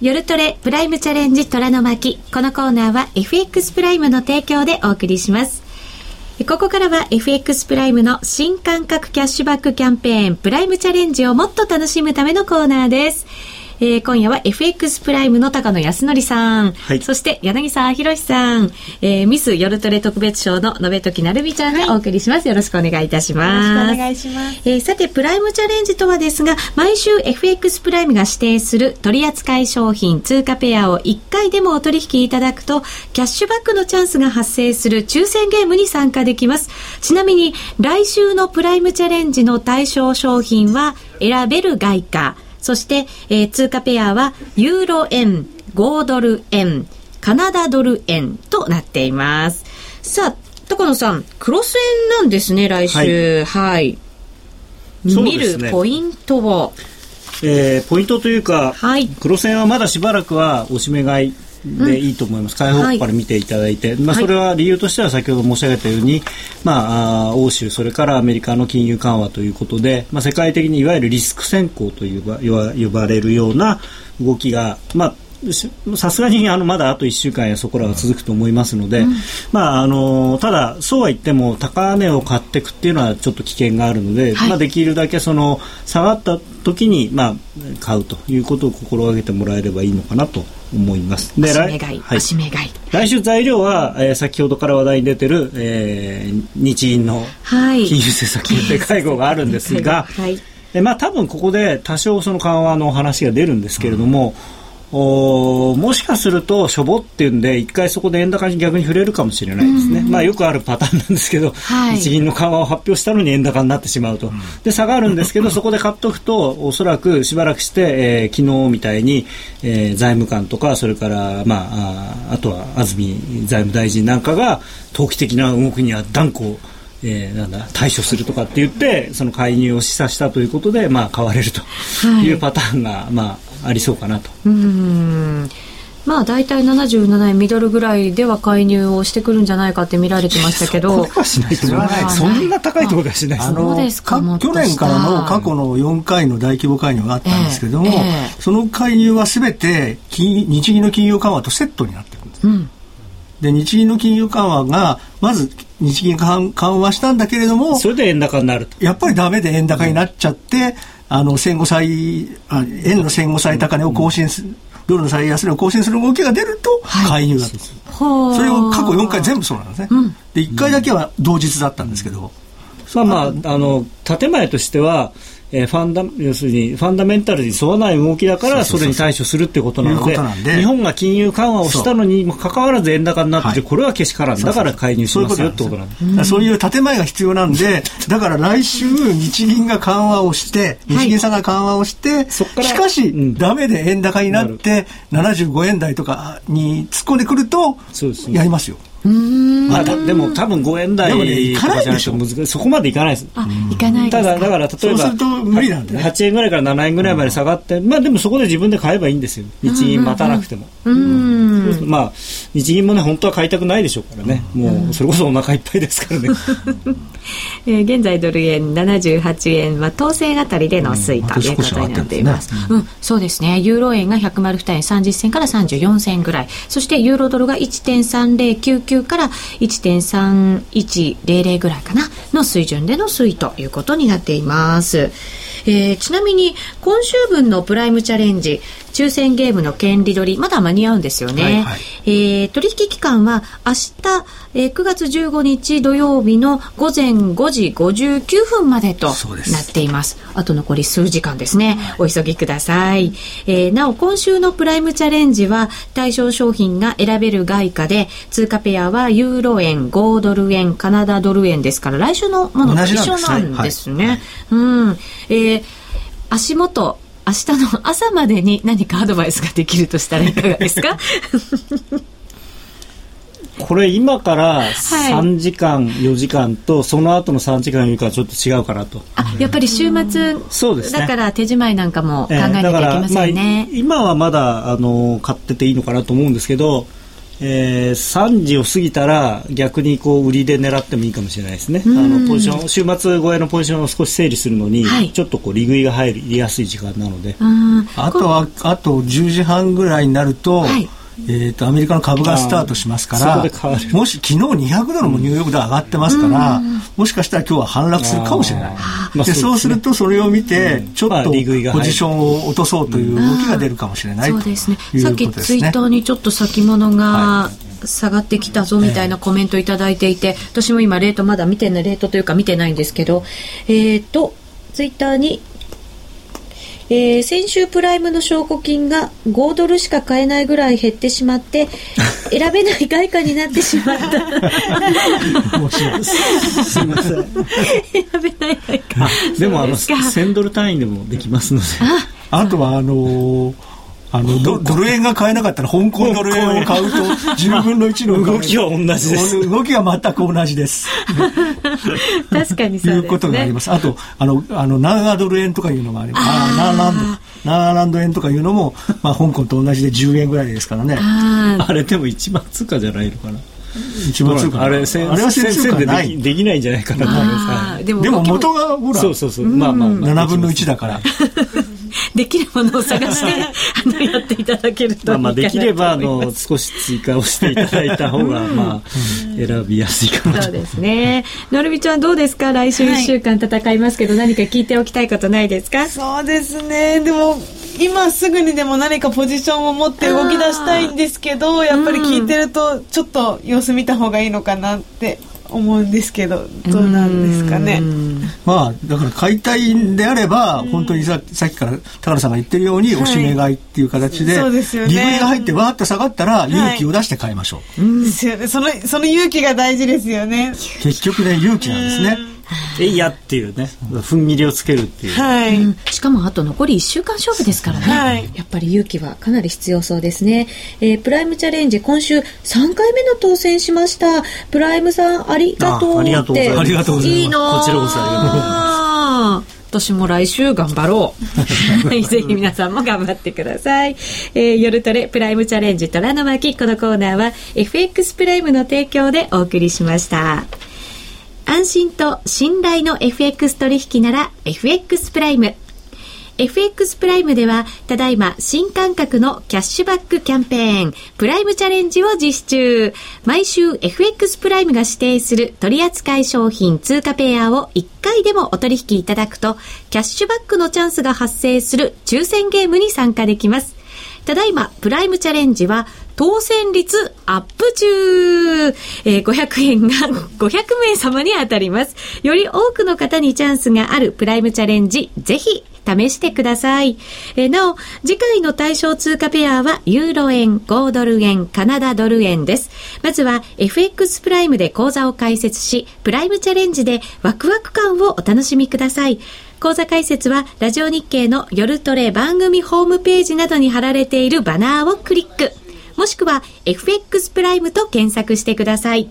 夜トレプライムチャレンジ虎の巻。このコーナーは FX プライムの提供でお送りします。ここからは FX プライムの新感覚キャッシュバックキャンペーンプライムチャレンジをもっと楽しむためのコーナーです。えー、今夜は FX プライムの高野康則さん、はい、そして柳沢博さん、えー、ミス夜トレ特別賞の延時なるみちゃんがお送りします、はい、よろしくお願いいたします。よろしくお願いします。えー、さて、プライムチャレンジとはですが、毎週 FX プライムが指定する取扱商品、通貨ペアを1回でもお取引いただくと、キャッシュバックのチャンスが発生する抽選ゲームに参加できます。ちなみに、来週のプライムチャレンジの対象商品は、選べる外貨、そして、えー、通貨ペアはユーロ円、5ドル円、カナダドル円となっています。さあ、高野さん、クロス円なんですね、来週。はい。はい、見るポイントを。えー、ポイントというか、はい、クロス円はまだしばらくはおしめ買いでいいと思います、開放から見ていただいて、はい、まあ、それは理由としては先ほど申し上げたように、まあ、欧州、それからアメリカの金融緩和ということで、まあ、世界的にいわゆるリスク先行と呼ば呼ばれるような動きが、まあ、さすがにあのまだあと1週間やそこらは続くと思いますので、うん、まあ、あのただ、そうは言っても高値を買っていくっていうのはちょっと危険があるので、はい、まあ、できるだけその下がった時にまあ買うということを心がけてもらえればいいのかなと思います。で来,、はい、来週材料は、えー、先ほどから話題に出てる、えー、日銀の金融政策決定会合があるんですが、はい、えまあ多分ここで多少その緩和の話が出るんですけれども、うんおもしかするとしょぼっていうんで一回そこで円高に逆に触れるかもしれないですね、まあ、よくあるパターンなんですけど、はい、日銀の緩和を発表したのに円高になってしまうと、で下がるんですけどそこで買っておくとおそらくしばらくして、えー、昨日みたいに、えー、財務官とかそれから、まあ、ああとは安住財務大臣なんかが投機的な動きには断固えー、なんだ対処するとかって言ってその介入を示唆したということで、まあ、買われるとい。うパターンが、はい、まあ、ありそうかなと。うん。まあ大体77円ミドルぐらいでは介入をしてくるんじゃないかって見られてましたけど。そんな高いところではしないです。か去年からの過去の4回の大規模介入があったんですけども、えーえー、その介入はすべて日銀の金融緩和とセットになってるんです、うん、で日銀の金融緩和がまず日銀緩和したんだけれどもそれで円高になると。やっぱりダメで円高になっちゃって、あの戦後最あ円の戦後最高値を更新する、ドルの最安値を更新する動きが出ると介入だと、はい、それを過去4回全部そうなんですね、うん、で1回だけは同日だったんですけど、うん、まああの建前としてはえー、ファンダ要するにファンダメンタルに沿わない動きだからそれに対処するってことなので日本が金融緩和をしたのにもかかわらず円高になって、はい、これはけしからん。だから介入しますよってことなんで。すそういう建前が必要なんで だから来週日銀が緩和をして日銀さんが緩和をして、はい、しかし、うん、ダメで円高になって75円台とかに突っ込んでくるとやりますよ。まあ、でも多分5円台とかじゃないと難しい。そこまでいかないです。あいかないただだから例えば無理なんで、ね、8円ぐらいから7円ぐらいまで下がって、まあでもそこで自分で買えばいいんですよ。日銀待たなくても。まあ日銀もね本当は買いたくないでしょうからね。もうそれこそお腹いっぱいですからね。えー、現在ドル円78円は当選あたりでの推移ということになっています、うん、うん、そうですね。ユーロ円が102円30銭から34銭ぐらい。そしてユーロドルが1.3099から1.3100ぐらいかなの水準での推移ということになっています。えー、ちなみに今週分のプライムチャレンジ抽選ゲームの権利取りまだ間に合うんですよね、はいはい、えー、取引期間は明日、えー、9月15日土曜日の午前5時59分までとなっています。あと残り数時間ですね、はい、お急ぎください、えー、なお今週のプライムチャレンジは対象商品が選べる外貨で通貨ペアはユーロ円5ドル円カナダドル円ですから来週のものと一緒なんですね、はいはい、うん。えー足元明日の朝までに何かアドバイスができるとしたらいかがですか？これ今から3時間、はい、4時間とその後の3時間4時間ちょっと違うかなと。あやっぱり週末そうです、ね、だから手仕舞いなんかも考えなきゃいけませんね、えーまあ、今はまだあの買ってていいのかなと思うんですけどえー、3時を過ぎたら逆にこう売りで狙ってもいいかもしれないですね、あのポジション週末超えのポジションを少し整理するのに、はい、ちょっとこう利食いが入りやすい時間なので。あとはあと10時半ぐらいになると、はいえーと、アメリカの株がスタートしますからもし昨日200ドルもニューヨークで上がってますから、うん、もしかしたら今日は反落するかもしれない。で、ね、そうするとそれを見て、ちょっとポジションを落とそうという動きが出るかもしれない、そうですね。さっきツイッターにちょっと先物が、下がってきたぞみたいなコメントいただいていて、私も今レートまだ見てないレートというか見てないんですけどえっ、ー、とツイッターにえー、先週プライムの証拠金が5ドルしか買えないぐらい減ってしまって 選べない外貨になってしまった。すみません。選べない外貨。でもあの1000ドル単位でもできますので。あとはあのーあのドドル円が買えなかったら香港ドル円を買うと10分の1の動きは同じです。動きは全く同じです。確かにそうです、ね、いうことがあります。あとあのあのナードル円とかいうのもあります。あナーランドナーランド円とかいうのも、まあ、香港と同じで10円ぐらいですからね。あれでも一番通貨じゃないのかな。一番通貨あれあれは先生でできできないんじゃないかな。とでもでも元がほらそうそうそう。まあまあ、まあ、7分の1だから できるものを探して あのやっていただけるといいかなまあできればあの少し追加をしていただいた方が、まあ、選びやすいかなそうですね。のるみちゃんどうですか？来週1週間戦いますけど、はい、何か聞いておきたいことないですか？そうですね。でも今すぐにでも何かポジションを持って動き出したいんですけどやっぱり聞いてるとちょっと様子見た方がいいのかなって思うんですけどどうなんですかね。まあだから買いたいんであれば本当にささっきから高野さんが言ってるようにおしめ買いっていう形で、はい、でね、利食いが入ってわーっと下がったら勇気を出して買いましょう。はい、ですよねそのその勇気が大事ですよね。結局ね勇気なんですね。えいやっていうね。踏ん切りをつけるっていう、はい、うん、しかもあと残り1週間勝負ですからね、はい、やっぱり勇気はかなり必要そうですね、えー、プライムチャレンジ今週3回目の当選しました。プライムさんありがとうありがとうございます。ありがとうございます。いいのこちらこそありがとうございます。私も来週頑張ろう。ぜひ皆さんも頑張ってください。えー、夜トレプライムチャレンジ虎の巻。このコーナーは FX プライムの提供でお送りしました。安心と信頼の FX 取引なら FX プライム。FX プライムでは、ただいま新感覚のキャッシュバックキャンペーン、プライムチャレンジを実施中。毎週 FX プライムが指定する取扱商品通貨ペアを1回でもお取引いただくと、キャッシュバックのチャンスが発生する抽選ゲームに参加できます。ただいま、プライムチャレンジは、当選率アップ中、えー、500円が 500名様に当たります。より多くの方にチャンスがあるプライムチャレンジ、ぜひ試してください。えー、なお、次回の対象通貨ペアは、ユーロ円、5ドル円、カナダドル円です。まずは、FX プライムで講座を開設し、プライムチャレンジでワクワク感をお楽しみください。講座解説は、ラジオ日経の夜トレ番組ホームページなどに貼られているバナーをクリック。もしくは FX プライムと検索してください。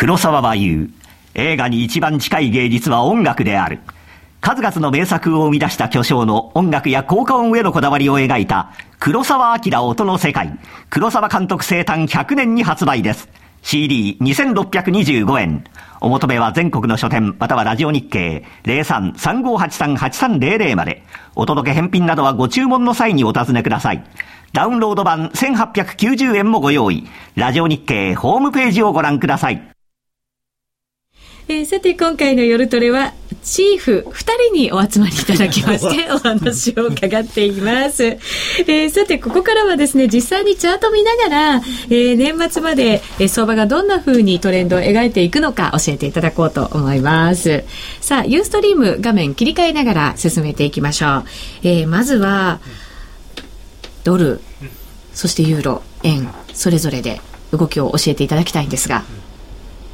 黒沢は言う。映画に一番近い芸術は音楽である。数々の名作を生み出した巨匠の音楽や効果音へのこだわりを描いた黒沢明音の世界。黒沢監督生誕100年に発売です。CD2625 円。お求めは全国の書店またはラジオ日経03-3583-8300まで。お届け返品などはご注文の際にお尋ねください。ダウンロード版1890円もご用意。ラジオ日経ホームページをご覧ください。えー、さて今回の夜トレはチーフ2人にお集まりいただきまして お話を伺っています、えー、さてここからはですね実際にチャート見ながら、えー、年末まで、え相場がどんな風にトレンドを描いていくのか教えていただこうと思います。さあユーストリーム画面切り替えながら進めていきましょう、えまずはドルそしてユーロ円それぞれで動きを教えていただきたいんですが、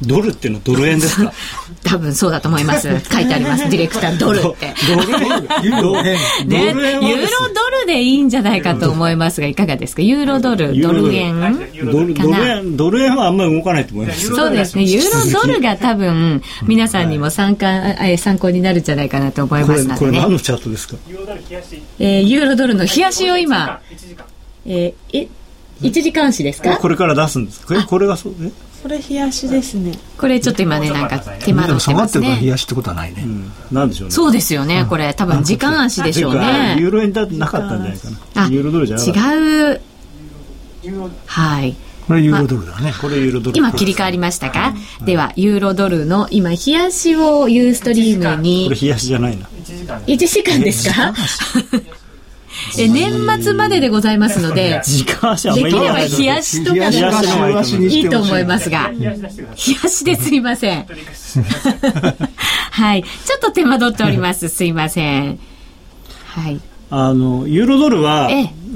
ドルっていうのはドル円ですか？多分そうだと思います。書いてあります。ディレクタードルって。ドル円ユーロ円。ね、ユーロドルでいいんじゃないかと思いますが、いかがですか？ユーロドル、ドル。円ドル円、ドル円はあんまり動かないと思います。そうですね。ユーロドルが多分、皆さんにも参加、参考になるんじゃないかなと思いますので、ね、これ何のチャートですか？えー、ユーロドルの冷やしを今、えー、え、1時間足ですか？これから出すんですか？これがそうえ？これ冷やしですね。これちょっと今ねなんか手間取ってますね。冷やしってことはないね、うん、なんでしょうね。そうですよね、これ多分時間足でしょうね。ユーロ円だなかったんじゃないかなユーロドルじゃな違う。はい。これユーロドルだね。これユーロドル。今切り替わりましたか、では、ユーロドルの今、冷やしをユーストリームに。これ冷やしじゃないな。1時間。ですか？え年末まででございますので、できれば冷やしとかでもいいと思いますが、冷やしですいません。はい。ちょっと手間取っております。すいません。はい。あの、ユーロドルは、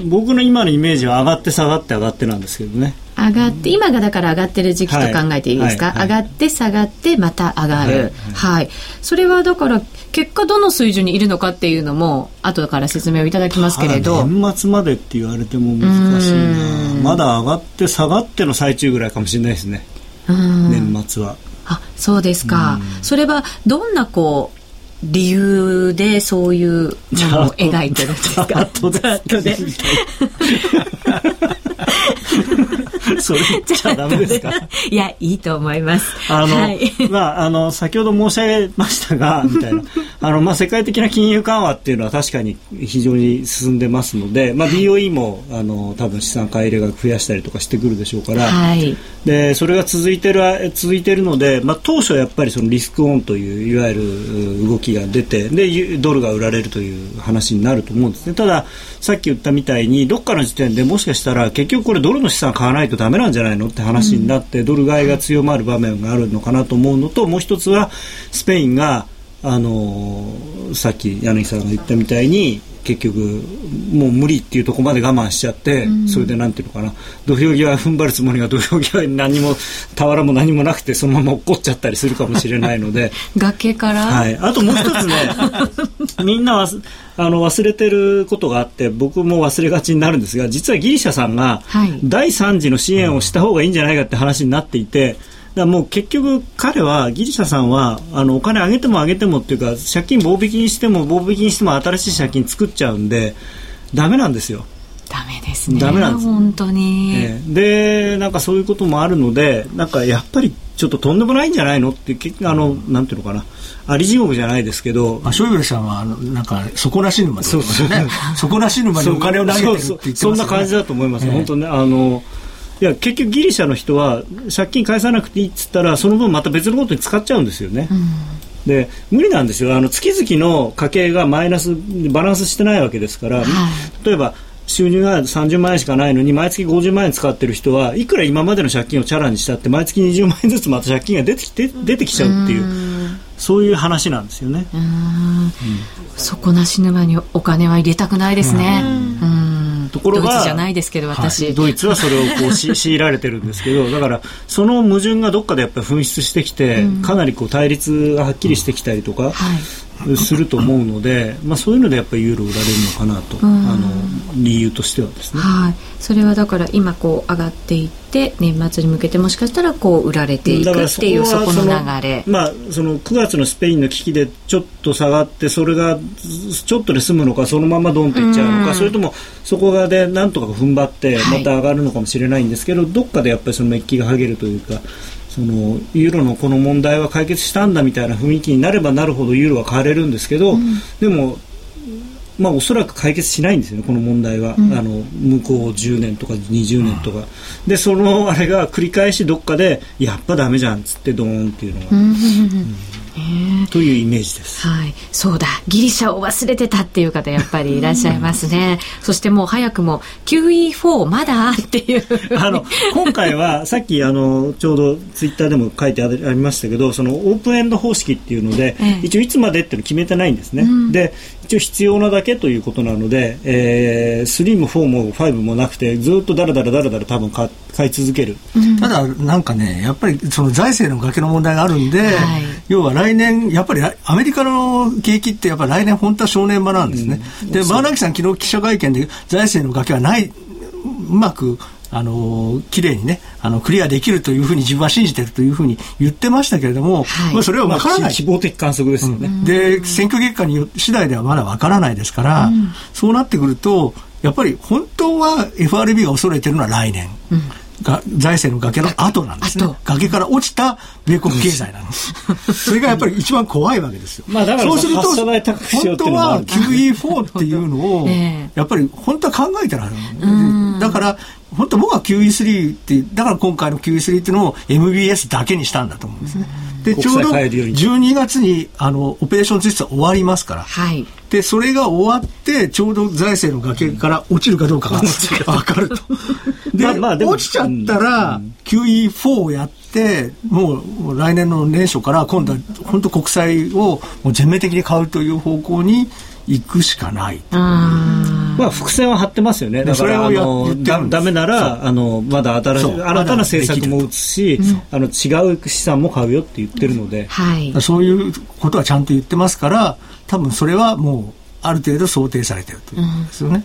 僕の今のイメージは上がって下がって上がってなんですけどね。上がって今がだから上がってる時期と考えていいですか、はいはい。はい、上がって下がってまた上がる、はいそれはだから結果どの水準にいるのかっていうのも後から説明をいただきますけれど。年末までって言われても難しいな。まだ上がって下がっての最中ぐらいかもしれないですね。年末は。あそうですか。それはどんなこう理由でそういうものを描いてるんですか？それ言っちゃダメですか？いやいいと思います。あの、はい、まああの先ほど申し上げましたが みたいな。あのまあ世界的な金融緩和っていうのは確かに非常に進んでますのでまあ BOE もあの多分資産買い入れが増やしたりとかしてくるでしょうから、はい、でそれが続いてる続いてるのでまあ当初やっぱりそのリスクオンといういわゆる動きが出てでドルが売られるという話になると思うんですね。たださっき言ったみたいにどっかの時点でもしかしたら結局これドルの資産買わないとダメなんじゃないのって話になって、うん、ドル買いが強まる場面があるのかなと思うのともう一つはスペインがあのさっき柳さんが言ったみたいに結局もう無理っていうところまで我慢しちゃって、うん、それでなんていうのかな。土俵際踏ん張るつもりが土俵際に何も俵も何もなくてそのまま落っこっちゃったりするかもしれないので。崖から、はい、あともう一つね みんなはあの忘れてることがあって僕も忘れがちになるんですが実はギリシャさんが第3次の支援をした方がいいんじゃないかって話になっていて。だもう結局、彼はギリシャさんはあのお金上げても上げてもっていうか借金棒引きにしても棒引きにしても新しい借金作っちゃうんでダメなんですよ。ダメですね。ダメなんです。本当に、えー、で、なんかそういうこともあるので、なんかやっぱりちょっととんでもないんじゃないのって結局あのなんていうのかな。あり地獄じゃないですけど、まあ、ショイブレさんはあのなんか底なし沼ですね。底なし沼にお金を投げてるって言ってます、ね、そんな感じだと思います。えー、本当ねあの。いや結局ギリシャの人は借金返さなくていいっつったらその分また別のことに使っちゃうんですよね。うん。で無理なんですよ。あの月々の家計がマイナスバランスしてないわけですから、はい、例えば収入が30万円しかないのに毎月50万円使ってる人はいくら今までの借金をチャラにしたって毎月20万円ずつまた借金が出てきて出てきちゃうっていうそういう話なんですよね。うん、底なし沼にお金は入れたくないですね。うんところがドイツじゃないですけど私、はい、ドイツはそれをこう し強いられてるんですけどだからその矛盾がどっかでやっぱり噴出してきて、うん、かなりこう対立がはっきりしてきたりとか、うんはい、すると思うので、まあ、そういうのでやっぱりユーロ売られるのかなと、あの理由としてはですね。はい、それはだから今こう上がっていって年末に向けてもしかしたらこう売られていくっていうそこの流れ。まあその9月のスペインの危機でちょっと下がってそれがちょっとで済むのかそのままドンといっちゃうのか、それともそこがでなんとか踏ん張ってまた上がるのかもしれないんですけど、はい、どっかでやっぱりそのメッキが剥げるというか。そのユーロのこの問題は解決したんだみたいな雰囲気になればなるほどユーロは買われるんですけど、うん、でもまあ、おそらく解決しないんですよね、この問題は、うん、あの向こう10年とか20年とか、でそのあれが繰り返しどっかでやっぱだめじゃんっつってドーンっていうのが。うんというイメージです。はい、そうだ、ギリシャを忘れてたっていう方やっぱりいらっしゃいますね。そしてもう早くも QE4 まだっていう。あの今回はさっきあのちょうどツイッターでも書いてありましたけど、そのオープンエンド方式っていうので、ええ、一応いつまでっていうの決めてないんですね。うん、で、一応必要なだけということなので、えー、3も4も5もなくてずっとだらだらだらだら多分買買い続ける、うん、ただなんかねやっぱりその財政の崖の問題があるんで、はい、要は来年やっぱりアメリカの景気ってやっぱり来年本当は正念場なんですね、うん、でバーナキさん昨日記者会見で財政の崖はないうまくあの綺麗にねあのクリアできるというふうに自分は信じているというふうに言ってましたけれども、はい、まあ、それは分からない、まあ、希望的観測ですよね、うん、で選挙結果に次第ではまだ分からないですから、うん、そうなってくるとやっぱり本当は FRB が恐れてるのは来年。うんが財政の崖の後なんですね。崖から落ちた米国経済なんです。それがやっぱり一番怖いわけですよ。まあだからそうすると、本当は QE4 っていうのを、やっぱり本当は考えてられる。だから、本当僕は QE3 ってだから今回の QE3 っていうのを MBS だけにしたんだと思うんですね。でちょうど12月にあのオペレーション実質は終わりますから、はい、でそれが終わってちょうど財政の崖から落ちるかどうかが 分かると。で,、まあ、まあで落ちちゃったら QE4 をやってもう来年の年初から今度は本当国債をもう全面的に買うという方向に行くしかない。まあ伏線は張ってますよね。だからあのだダメならあのまだ新しい新たな政策も打つし、あの違う資産も買うよって言ってるので、はい、そういうことはちゃんと言ってますから、多分それはもうある程度想定されてるということですよね。は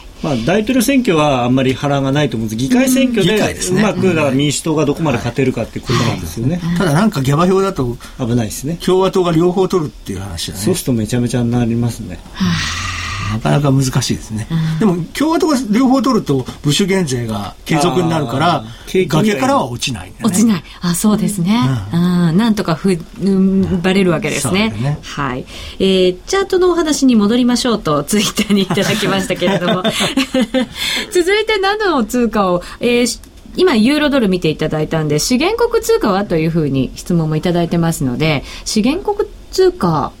いまあ、大統領選挙はあんまり波乱がないと思うんです。議会選挙でうまくだ民主党がどこまで勝てるかっていうことなんですよね、ただなんかギャバ票だと危ないですね。共和党が両方取るっていう話だね。そうするとめちゃめちゃになりますね、はあなかなか難しいですね、うん、でも共和党が両方取るとブッシュ減税が継続になるから崖からは落ちない、ね、落ちない。あそうですね、うん、うん、なんとかふばれるわけですね。ね、はい、えー、チャートのお話に戻りましょうとツイッターにいただきましたけれども。続いて何の通貨を、えー今、ユーロドル見ていただいたんで、資源国通貨はというふうに質問もいただいてますので、資源国通貨、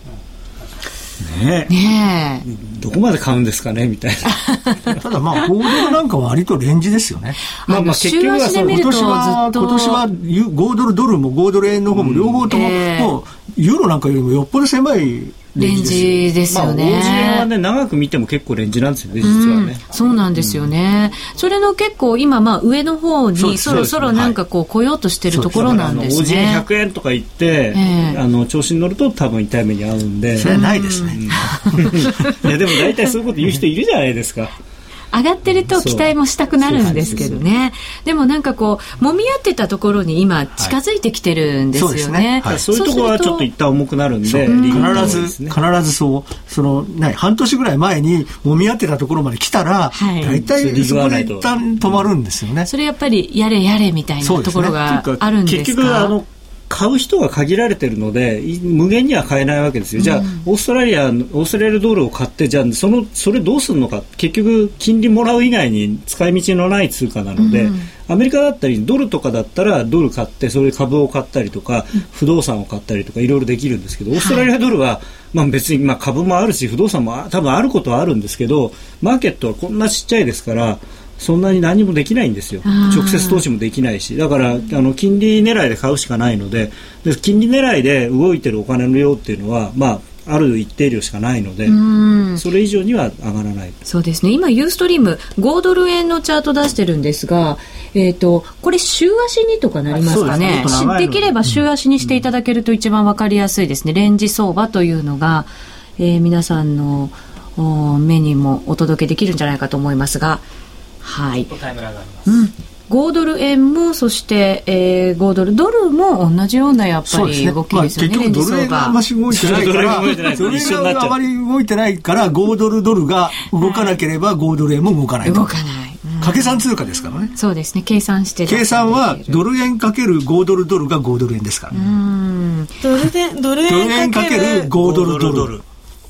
ねねどこまで買うんですかねみたいな。ただまあゴールドなんかは割とレンジですよね。まあまあ結局は今年は今年は5ドルドルも5ドル円の方も両方とも、もうユーロなんかよりもよっぽど狭いレンジですよね。まあ、円はね、長く見ても結構レンジなんですよね、実はね。うん、そうなんですよね。うん、それの結構今、まあ、上の方にそろそろなんかこう来ようとしてるところなんですね。はい、OG100 円とか言って、えー、あの、調子に乗ると多分痛い目に遭うんで。それはないですね。いや、でも大体そういうこと言う人いるじゃないですか。上がってると期待もしたくなるんですけどね。でもなんかこう、揉み合ってたところに今近づいてきてるんですよね。はい、そういうところはちょっと一旦重くなるんで、必ず、必ずそう、その、ね、半年ぐらい前に揉み合ってたところまで来たら、はい、大体そこで一旦止まるんですよね。それやっぱりやれやれみたいなところがあるんですか、結局あの買う人が限られてるので無限には買えないわけですよ、じゃあ、オーストラリアオーストラリアドルを買ってじゃあそのそれどうするのか。結局金利もらう以外に使い道のない通貨なので、うん、アメリカだったりドルとかだったらドル買ってそれ株を買ったりとか、不動産を買ったりとかいろいろできるんですけどオーストラリアドルは、まあ、別にまあ株もあるし不動産も多分あることはあるんですけどマーケットはこんなちっちゃいですからそんなに何もできないんですよ、直接投資もできないし、だからあの金利狙いで買うしかないので。で、金利狙いで動いてるお金の量っていうのは、まあ、ある一定量しかないので、それ以上には上がらない。そうですね、今、ユーストリーム、5ドル円のチャート出してるんですが、えっ、ー、と、これ週足にとかなりますかね。できれば週足にしていただけると一番わかりやすいですね。レンジ相場というのが、えー、皆さんの目にもお届けできるんじゃないかと思いますが、はい。うん。5ドル円もそして、えー、5ドルドルも同じようなやっぱり動きですよね、ねまあ、結局ドル円があんまし動いてないからドル円があまり動いてないから5ドルドルが動かなければ5ドル円も動かない動かない掛け算通貨ですからね。そうですね。計算して計算はドル円かける5ドルドルが5ドル円ですから、ね。ドル円、ドル円かける5ドルドル。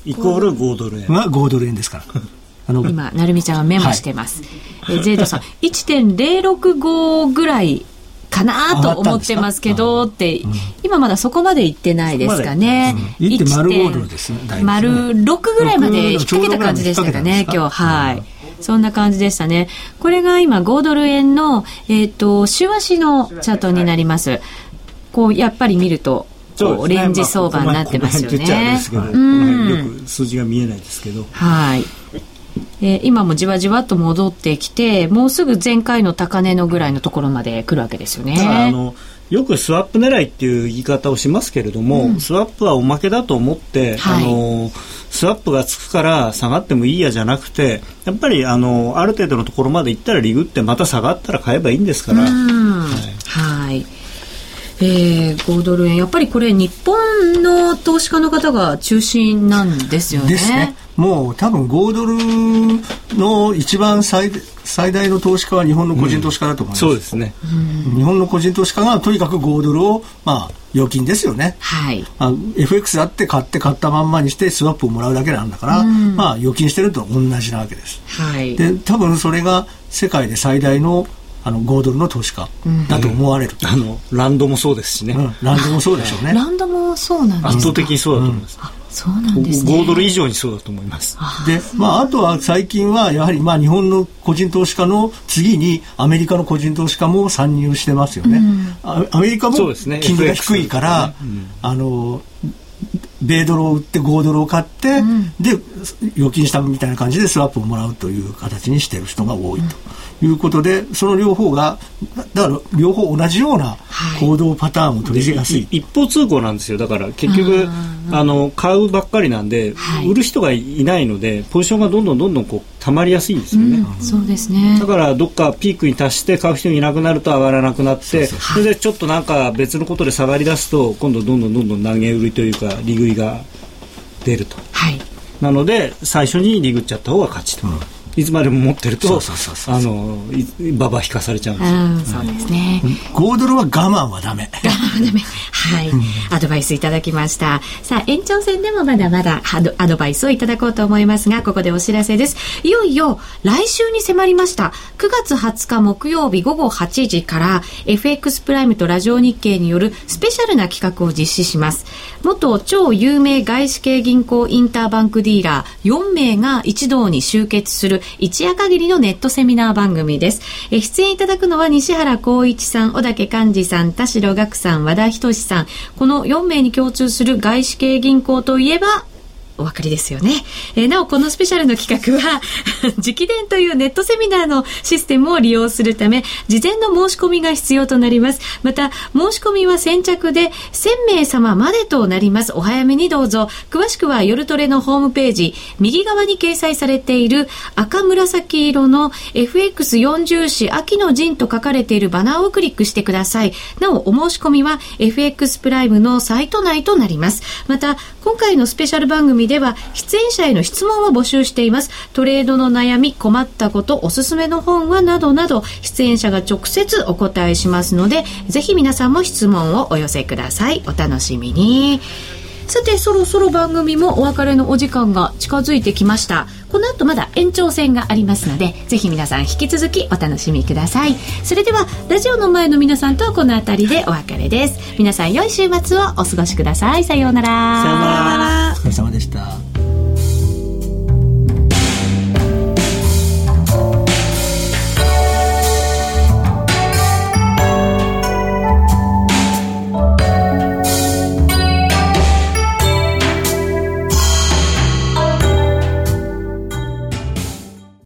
イコール5ドル円。が5ドル円ですから。あの今、成美ちゃんはメモしてます。はい、えゼイドさん、1.065ぐらいかなと思ってますけどって、うん、今まだそこまで行ってないですかね。うん、1.05ドルですね。丸6ぐらいまで引っ掛けた感じでしたかね、今日。はい。そんな感じでしたね。これが今5ドル円の、えっ、ー、と、週足のチャートになります。こう、やっぱり見ると、オレンジ相場になってますよね。うん、よく数字が見えないですけど。はい。えー、今もじわじわと戻ってきて、もうすぐ前回の高値のぐらいのところまで来るわけですよね。あのよくスワップ狙いっていう言い方をしますけれども、うん、スワップはおまけだと思って、はい、あのスワップがつくから下がってもいいやじゃなくてやっぱりあのある程度のところまで行ったらリグってまた下がったら買えばいいんですから。はい、はいえー、5ドル円やっぱりこれ日本の投資家の方が中心なんですよね。ね。もう多分5ドルの一番最最大の投資家は日本の個人投資家だと思います、うん、そうですね、日本の個人投資家がとにかく5ドルをまあ預金ですよね、はい、あ FX だって買って買ったまんまにしてスワップをもらうだけなんだから、うん、まあ預金してると同じなわけです、はい、で多分それが世界で最大のあの5ドルの投資家だと思われる、うん、あのランドもそうですしね、うん、ランドもそうでしょうね。ランドもそうなんです圧倒的にそうだと思います、そうなんですね。5ドル以上にそうだと思います。で、まあ、あとは最近はやはり、まあ、日本の個人投資家の次にアメリカの個人投資家も参入してますよね。うん、アメリカも金利が低いから、ねうん、あの、米ドルを売って5ドルを買って、うん、で預金したみたいな感じでスワップをもらうという形にしている人が多いと。いうことでその両方がだから両方同じような行動パターンを取りやすい、はい、一方通行なんですよ。だから結局あの買うばっかりなんで、はい、売る人がいないのでポジションがどんどんどんどんこう溜まりやすいんですよね、うん、そうですね。だからどっかピークに達して買う人がいなくなると上がらなくなってそれでちょっとなんか別のことで下がり出すと今度どんどんどんどん投げ売りというか利食いが出ると、はい、なので最初に利食っちゃった方が勝ちと。うんいつまでも持ってるとあのババ引かされちゃうんですよ、うん、そうですね、5ドルは我慢はダメ。我慢はダメ。はい、アドバイスいただきました。さあ延長戦でもまだまだアドバイスをいただこうと思いますがここでお知らせです。いよいよ来週に迫りました。9月20日木曜日午後8時から FX プライムとラジオ日経によるスペシャルな企画を実施します。元超有名外資系銀行インターバンクディーラー4名が一堂に集結する一夜限りのネットセミナー番組です。え出演いただくのは西原光一さん、小竹幹二さん、田代岳さん、和田仁さん。この4名に共通する外資系銀行といえば、お分かりですよね。えー、なお、このスペシャルの企画は 直伝というネットセミナーのシステムを利用するため、事前の申し込みが必要となります。また、申し込みは先着で1000名様までとなります。お早めにどうぞ。詳しくは夜トレのホームページ、右側に掲載されている赤紫色の FX40 紙秋の陣と書かれているバナーをクリックしてください。なお、お申し込みは FX プライムのサイト内となります。また、今回のスペシャル番組では出演者への質問を募集しています。トレードの悩み、困ったこと、おすすめの本はなどなど出演者が直接お答えしますので、ぜひ皆さんも質問をお寄せください。お楽しみに。さてそろそろ番組もお別れのお時間が近づいてきましたこの後まだ延長戦がありますのでぜひ皆さん引き続きお楽しみください。それではラジオの前の皆さんとはこの辺りでお別れです。皆さん良い週末をお過ごしください。さようなら。さようなら。お疲れ様でした